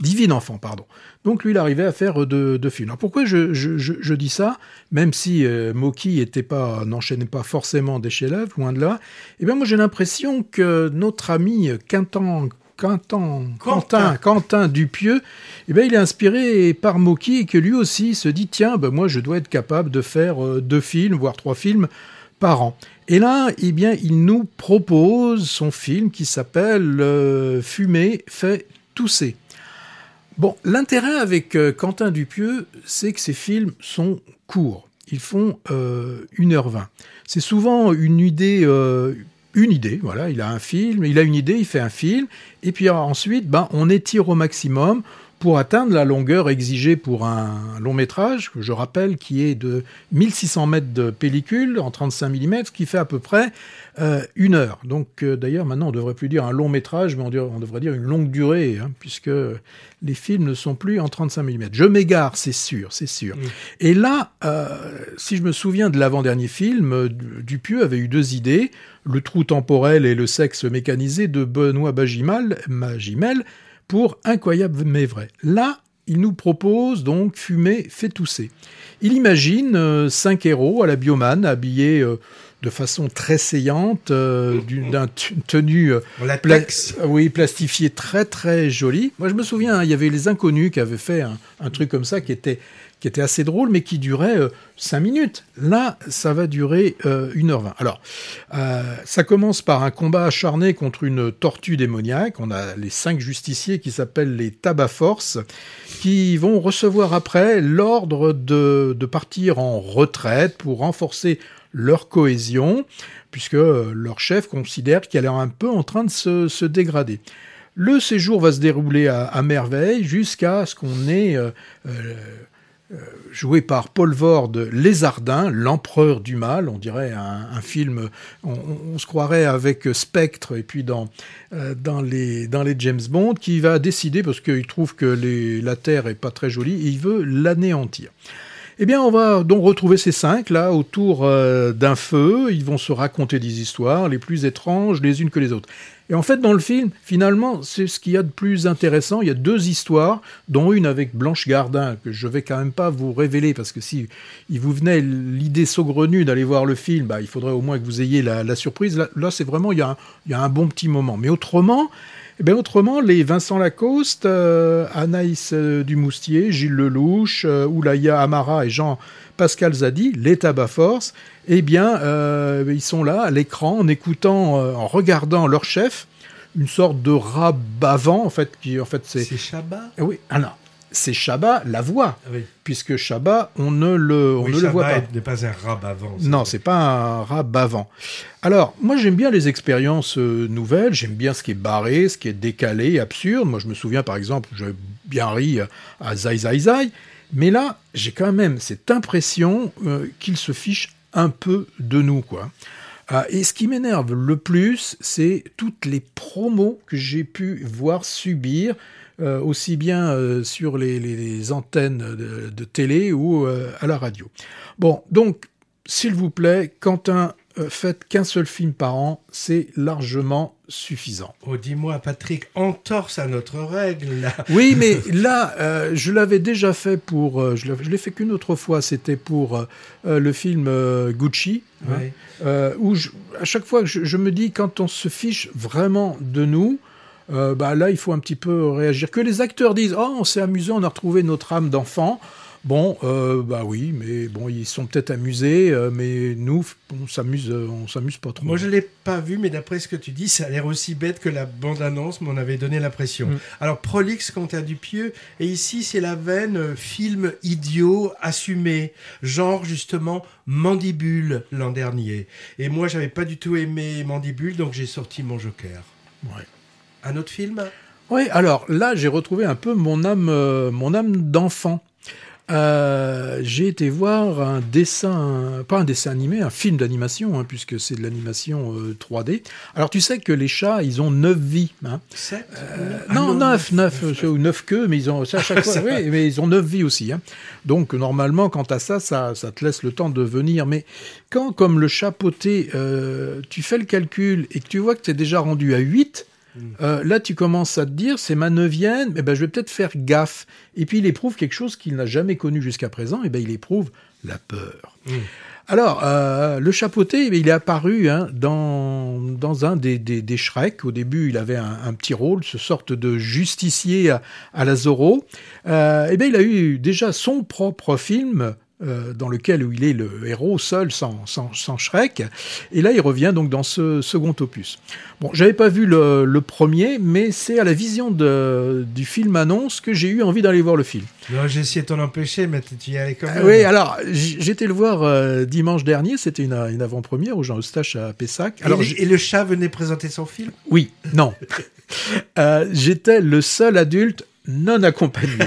Divine enfant, pardon. Donc lui, il arrivait à faire deux, films. Alors pourquoi je, dis ça, même si euh, n'enchaînait pas forcément des chefs-d'œuvre, loin de là. Eh bien, moi, j'ai l'impression que notre ami Quentin, Quentin, Quentin, Quentin Dupieux, eh bien, il est inspiré par Moki et que lui aussi se dit tiens, ben, moi, je dois être capable de faire euh, deux films, voire trois films par an. Et là, eh bien, il nous propose son film qui s'appelle euh, Fumer fait tousser. Bon, l'intérêt avec euh, Quentin Dupieux, c'est que ces films sont courts. Ils font euh, 1h20. C'est souvent une idée, euh, une idée, voilà, il a un film, il a une idée, il fait un film, et puis ensuite, ben, on étire au maximum pour atteindre la longueur exigée pour un long métrage, que je rappelle, qui est de 1600 mètres de pellicule en 35 mm, ce qui fait à peu près euh, une heure. Donc euh, d'ailleurs, maintenant, on ne devrait plus dire un long métrage, mais on, dirait- on devrait dire une longue durée, hein, puisque les films ne sont plus en 35 mm. Je m'égare, c'est sûr, c'est sûr. Et là, euh, si je me souviens de l'avant-dernier film, Dupieux avait eu deux idées, le trou temporel et le sexe mécanisé de Benoît Bagimal, Magimel, pour Incroyable mais vrai. Là, il nous propose donc Fumer fait tousser. Il imagine euh, cinq héros à la biomane, habillés euh, de façon très saillante, euh, d'une d'un tenue euh, pla- oui, plastifiée très très jolie. Moi je me souviens, hein, il y avait les inconnus qui avaient fait un, un truc comme ça qui était, qui était assez drôle, mais qui durait 5 minutes. Là, ça va durer euh, 1h20. Alors, euh, ça commence par un combat acharné contre une tortue démoniaque. On a les cinq justiciers qui s'appellent les tabac force, qui vont recevoir après l'ordre de, de partir en retraite pour renforcer leur cohésion, puisque euh, leur chef considère qu'elle est un peu en train de se, se dégrader. Le séjour va se dérouler à, merveille jusqu'à ce qu'on ait euh, euh, euh, joué par Paul Vord Lézardin, l'empereur du mal, on dirait un, film, on, se croirait avec Spectre et puis dans, euh, dans, les, dans les James Bond, qui va décider, parce qu'il trouve que la Terre est pas très jolie, et il veut l'anéantir. Eh bien, on va donc retrouver ces cinq là autour euh, d'un feu. Ils vont se raconter des histoires les plus étranges les unes que les autres. Et en fait, dans le film, finalement, c'est ce qu'il y a de plus intéressant. Il y a deux histoires, dont une avec Blanche Gardin, que je vais quand même pas vous révéler, parce que si il vous venait l'idée saugrenue d'aller voir le film, bah, il faudrait au moins que vous ayez la, surprise. Là, c'est vraiment, il y a un bon petit moment. Mais autrement, eh bien, autrement, les Vincent Lacoste, euh, Anaïs euh, Dumoustier, Gilles Lelouch, euh, Oulaya Amara et Jean-Pascal Zadi, les Tabac Force, eh bien, ils sont là à l'écran en écoutant, en regardant leur chef, une sorte de rat bavant, en fait, qui, en fait, c'est. C'est Chabat? Oui, ah non, c'est Chabat, la voix, Oui. puisque Chabat, on ne le, on oui, ne le voit pas. N'est pas un rat avant. Non, c'est pas un rat bavant. Alors, moi j'aime bien les expériences euh, nouvelles, j'aime bien ce qui est barré, ce qui est décalé, absurde. Moi je me souviens par exemple, j'ai bien ri euh, à Zai Zai Zai, mais là j'ai quand même cette impression euh, qu'il se fiche un peu de nous, quoi. Ah, et ce qui m'énerve le plus, c'est toutes les promos que j'ai pu voir subir, euh, aussi bien euh, sur les, les- les antennes de, de télé ou euh, à la radio. Bon, donc, s'il vous plaît, Quentin, faites qu'un seul film par an, c'est largement suffisant. Oh, dis-moi, Patrick, entorse à notre règle, là. *laughs* Oui, mais *laughs* là, euh, je l'avais déjà fait pour. euh, je l'ai fait qu'une autre fois, c'était pour euh, le film Gucci. hein, où je- à chaque fois je, je me dis, quand on se fiche vraiment de nous, euh, bah là, il faut un petit peu réagir. Que les acteurs disent, oh, on s'est amusé, on a retrouvé notre âme d'enfant. Bon, euh, bah oui, mais bon, ils sont peut-être amusés, euh, mais nous, on s'amuse, on s'amuse pas trop. Moi, je ne l'ai pas vu, mais d'après ce que tu dis, ça a l'air aussi bête que la bande-annonce m'en avait donné l'impression. Mm. Alors, prolixe quand à Dupieux, et ici, c'est la veine euh, film idiot, assumé, genre justement Mandibule l'an dernier. Et moi, j'avais pas du tout aimé Mandibule, donc j'ai sorti mon Joker. Ouais. Un autre film Oui, alors là, j'ai retrouvé un peu mon âme, euh, mon âme d'enfant. Euh, j'ai été voir un dessin, pas un dessin animé, un film d'animation, hein, puisque c'est de l'animation euh, 3D. Alors tu sais que les chats, ils ont neuf vies. Hein. 7 non, neuf, neuf, euh, ou neuf queues, mais ils ont à chaque *laughs* fois. oui, mais ils ont neuf vies aussi. hein. Donc normalement, quant à ça, ça, ça te laisse le temps de venir. Mais quand, comme le chat poté, euh, tu fais le calcul et que tu vois que tu es déjà rendu à 8, euh, là, tu commences à te dire, c'est ma neuvième, eh ben, je vais peut-être faire gaffe. Et puis, il éprouve quelque chose qu'il n'a jamais connu jusqu'à présent, et ben, il éprouve la peur. Alors, euh, le chapeauté, il est apparu hein, dans, dans un des, des, des Shrek. Au début, il avait un, un petit rôle, ce sorte de justicier à, à la Zorro. Euh, et bien, il a eu déjà son propre film euh, dans lequel où il est le héros seul, sans, sans, sans Shrek. Et là, il revient donc dans ce second opus. Bon, j'avais pas vu le, le premier, mais c'est à la vision de, du film annonce que j'ai eu envie d'aller voir le film. J'ai essayé de t'en empêcher, mais tu y allais quand même. Ah oui, alors j'étais le voir euh, dimanche dernier, c'était une, une avant-première au Jean Eustache à Pessac. Alors, et le chat venait présenter son film? Oui, non. *laughs* Euh, J'étais le seul adulte non accompagné. *laughs*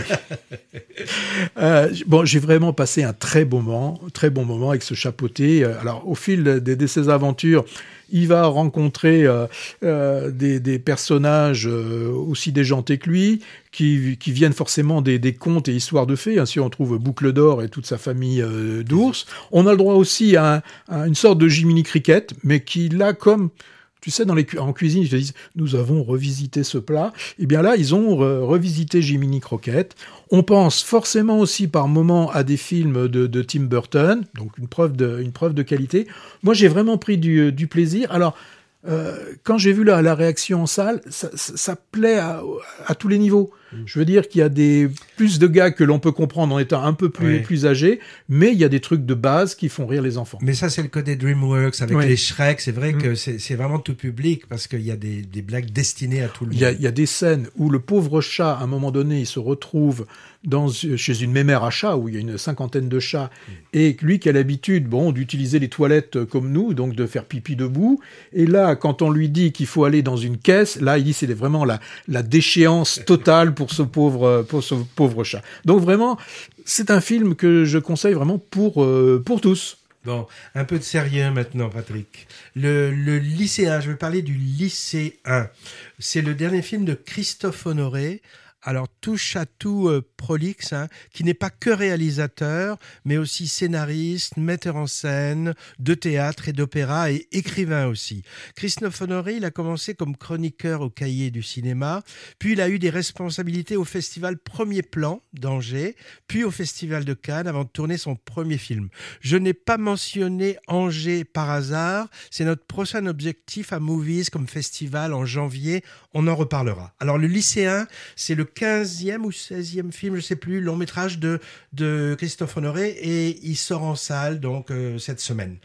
Euh, bon, j'ai vraiment passé un très bon moment, très bon moment avec ce chapeauté. Euh, Alors, au fil de, de ses aventures, il va rencontrer euh, euh, des, des personnages aussi déjantés que lui, qui, qui viennent forcément des, des contes et histoires de fées. Ainsi, on trouve Boucle d'Or et toute sa famille d'ours. On a le droit aussi à, à une sorte de Jiminy Cricket, mais qui, là, comme tu sais, dans les, en cuisine, ils te disent, nous avons revisité ce plat. Eh bien là, ils ont revisité Jiminy Croquette. On pense forcément aussi par moments à des films de, Tim Burton, donc une preuve de, une preuve de qualité. Moi, j'ai vraiment pris du, du plaisir. Alors, euh, quand j'ai vu la, la, réaction en salle, ça, ça, plaît à, à, tous les niveaux. Mm. Je veux dire qu'il y a des plus de gars que l'on peut comprendre en étant un peu plus plus âgé, mais il y a des trucs de base qui font rire les enfants. Mais ça, c'est le côté DreamWorks avec les Shrek. C'est vrai mm. que c'est vraiment tout public parce qu'il y a des, des, blagues destinées à tout le monde. Il y, a, il y, a, des scènes où le pauvre chat, à un moment donné, il se retrouve dans, chez une mémère à chats où il y a une cinquantaine de chats et lui qui a l'habitude bon d'utiliser les toilettes comme nous donc de faire pipi debout et là quand on lui dit qu'il faut aller dans une caisse là il dit c'est vraiment la, la déchéance totale pour ce pauvre pour ce pauvre chat donc vraiment c'est un film que je conseille vraiment pour euh, pour tous Bon, un peu de sérieux maintenant, Patrick. Le, le lycéen, je vais parler du lycéen. C'est le dernier film de Christophe Honoré alors touche à tout euh, prolixe, hein, qui n'est pas que réalisateur, mais aussi scénariste, metteur en scène de théâtre et d'opéra et écrivain aussi. Christophe Honoré, il a commencé comme chroniqueur au Cahier du cinéma, puis il a eu des responsabilités au festival Premier Plan d'Angers, puis au festival de Cannes avant de tourner son premier film. Je n'ai pas mentionné Angers par hasard, c'est notre prochain objectif à Movies comme festival en janvier, on en reparlera. Alors le lycéen, c'est le 15e ou 16e film, je sais plus, long métrage de, de Christophe Honoré et il sort en salle donc euh, cette semaine.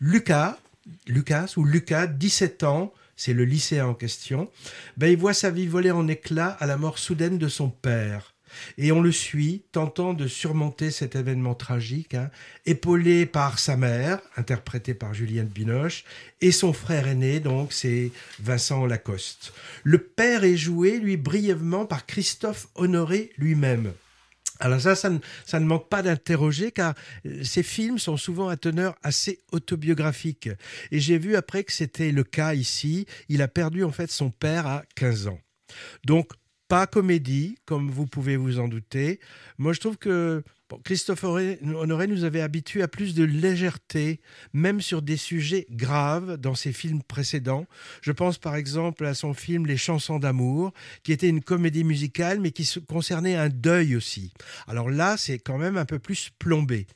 Lucas, Lucas ou Lucas, 17 ans, c'est le lycéen en question, ben, il voit sa vie voler en éclats à la mort soudaine de son père. Et on le suit, tentant de surmonter cet événement tragique, hein, épaulé par sa mère, interprétée par Juliette Binoche, et son frère aîné, donc c'est Vincent Lacoste. Le père est joué, lui, brièvement par Christophe Honoré lui-même. Alors ça, ça ne, manque pas d'interroger car euh, ces films sont souvent à teneur assez autobiographique. Et j'ai vu après que c'était le cas ici. Il a perdu en fait son père à 15 ans. Donc pas comédie, comme vous pouvez vous en douter. Moi, je trouve que Christophe Honoré nous avait habitués à plus de légèreté, même sur des sujets graves dans ses films précédents. Je pense par exemple à son film Les chansons d'amour, qui était une comédie musicale, mais qui concernait un deuil aussi. Alors là, c'est quand même un peu plus plombé.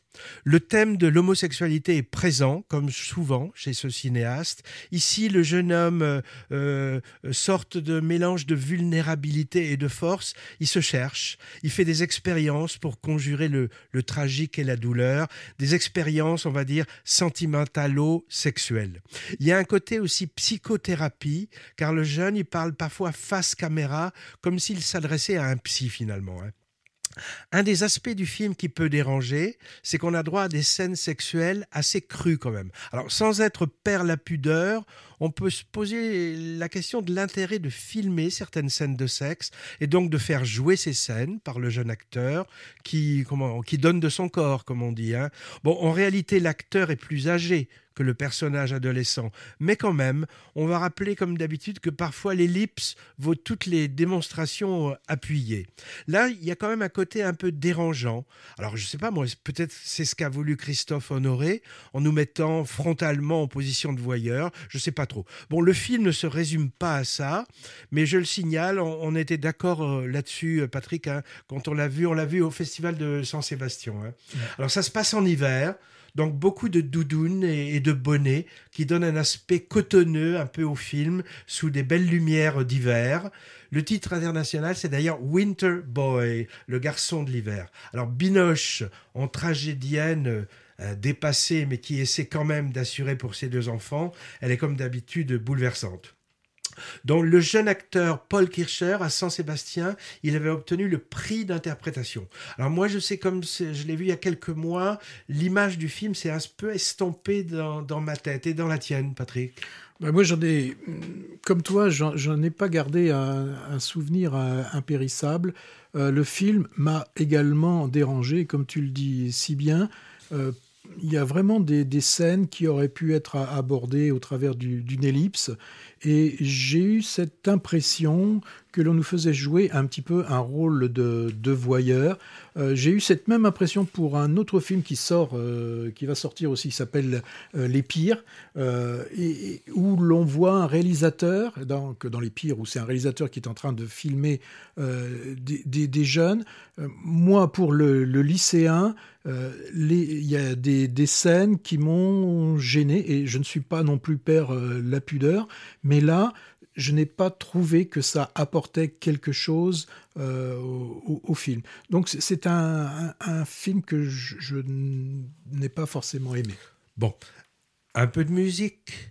Le thème de l'homosexualité est présent, comme souvent chez ce cinéaste. Ici, le jeune homme, euh, euh, sorte de mélange de vulnérabilité et de force. Il se cherche, il fait des expériences pour conjurer le, le tragique et la douleur, des expériences, on va dire, sentimentalo-sexuelles. Il y a un côté aussi psychothérapie, car le jeune, il parle parfois face caméra, comme s'il s'adressait à un psy finalement. Hein. Un des aspects du film qui peut déranger, c'est qu'on a droit à des scènes sexuelles assez crues quand même. Alors sans être père la pudeur, on peut se poser la question de l'intérêt de filmer certaines scènes de sexe et donc de faire jouer ces scènes par le jeune acteur qui, comment, qui donne de son corps, comme on dit. Hein. Bon, en réalité, l'acteur est plus âgé que le personnage adolescent. Mais quand même, on va rappeler comme d'habitude que parfois l'ellipse vaut toutes les démonstrations euh, appuyées. Là, il y a quand même un côté un peu dérangeant. Alors, je ne sais pas, moi, peut-être c'est ce qu'a voulu Christophe Honoré en nous mettant frontalement en position de voyeur. Je ne sais pas trop. Bon, le film ne se résume pas à ça, mais je le signale, on, était d'accord euh, là-dessus, euh, Patrick, hein, quand on l'a vu, on l'a vu au Festival de San-Sébastien. Hein. Alors, ça se passe en hiver. Donc beaucoup de doudounes et, de bonnets qui donnent un aspect cotonneux un peu au film sous des belles lumières d'hiver. Le titre international, c'est d'ailleurs Winter Boy, le garçon de l'hiver. Alors Binoche, en tragédienne euh, dépassée, mais qui essaie quand même d'assurer pour ses deux enfants, elle est comme d'habitude bouleversante. Donc le jeune acteur Paul Kircher à Saint-Sébastien, il avait obtenu le prix d'interprétation. Alors moi je sais comme je l'ai vu il y a quelques mois, l'image du film s'est un peu estampée dans, ma tête et dans la tienne, Patrick. Ben moi j'en ai, comme toi, j'en ai pas gardé un, souvenir euh, impérissable. Euh, le film m'a également dérangé, comme tu le dis si bien. Euh, il y a vraiment des, scènes qui auraient pu être abordées au travers d'une ellipse. Et j'ai eu cette impression que l'on nous faisait jouer un petit peu un rôle de, de voyeur. Euh, j'ai eu cette même impression pour un autre film qui sort, euh, qui va sortir aussi, qui s'appelle euh, Les Pires, et, où l'on voit un réalisateur, donc dans Les Pires, où c'est un réalisateur qui est en train de filmer des, des, jeunes. moi, pour le, le lycéen, il y a des, des scènes qui m'ont gêné, et je ne suis pas non plus père la pudeur, mais là, je n'ai pas trouvé que ça apportait quelque chose euh, au, film. Donc c'est un, film que je, je n'ai pas forcément aimé. Bon, un peu de musique?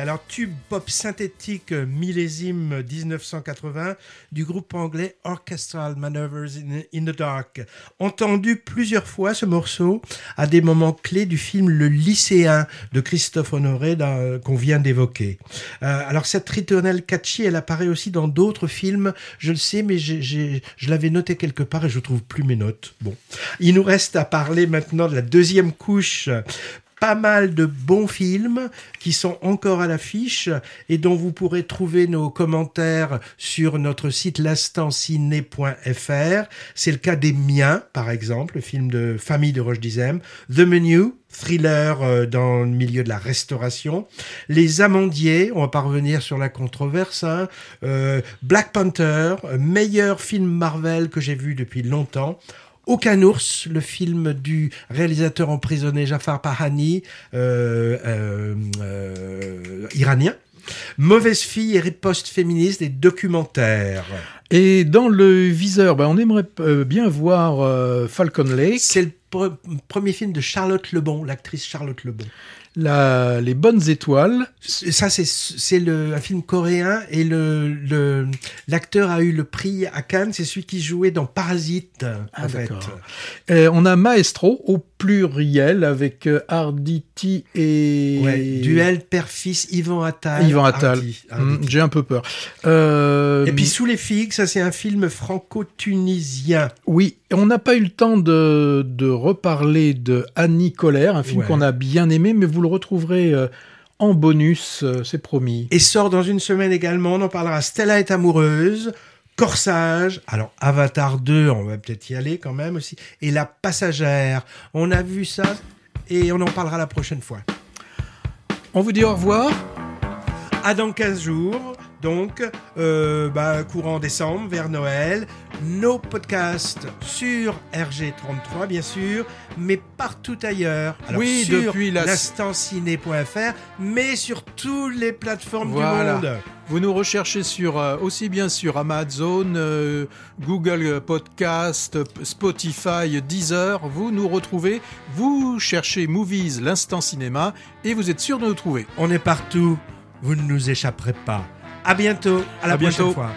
Alors, tube pop synthétique millésime 1980 du groupe anglais Orchestral Maneuvers in, the Dark. Entendu plusieurs fois ce morceau à des moments clés du film Le lycéen de Christophe Honoré qu'on vient d'évoquer. Euh, alors, cette ritournelle catchy, elle apparaît aussi dans d'autres films. Je le sais, mais je l'avais noté quelque part et je trouve plus mes notes. Bon. Il nous reste à parler maintenant de la deuxième couche pas mal de bons films qui sont encore à l'affiche et dont vous pourrez trouver nos commentaires sur notre site l'instantciné.fr. C'est le cas des miens, par exemple, le film de Famille de Roche Dizem, The Menu, thriller euh, dans le milieu de la restauration. Les Amandiers, on va pas revenir sur la controverse. Hein. Euh, Black Panther, meilleur film Marvel que j'ai vu depuis longtemps. Aucun ours, le film du réalisateur emprisonné Jafar Pahani, euh, euh, euh, iranien. Mauvaise fille et riposte féministe et documentaire. Et dans le viseur, ben, on aimerait bien voir Falcon Lake. C'est le premier film de Charlotte Lebon, l'actrice Charlotte Lebon. La, Les Bonnes Étoiles. Ça, c'est c'est le un film coréen et le le l'acteur a eu le prix à Cannes. C'est celui qui jouait dans Parasite. Ah, en fait. d'accord. Euh, on a Maestro au pluriel avec euh, Arditi et Ouais, duel père-fils Yvan Attal. Yvan Attal. Hardy. J'ai un peu peur. Euh, Et puis Sous les figues, ça c'est un film franco-tunisien. Oui, on n'a pas eu le temps de, de reparler de Annie Colère, un film Ouais. qu'on a bien aimé, mais vous le retrouverez euh, en bonus, euh, c'est promis. Et sort dans une semaine également, on en parlera, Stella est amoureuse, Corsage, alors Avatar 2, on va peut-être y aller quand même aussi, et La Passagère. On a vu ça et on en parlera la prochaine fois. On vous dit au revoir. À dans 15 jours, donc, euh, bah, courant décembre, vers Noël. Nos podcasts sur RG33, bien sûr, mais partout ailleurs. Alors, Oui, sur depuis l'instantciné.fr, mais sur toutes les plateformes Voilà. du monde. Vous nous recherchez sur, euh, aussi bien sur Amazon, euh, Google Podcast, Spotify, Deezer. Vous nous retrouvez. Vous cherchez Movies, l'instant cinéma, et vous êtes sûr de nous trouver. On est partout. Vous ne nous échapperez pas. À bientôt. À la À prochaine bientôt. fois.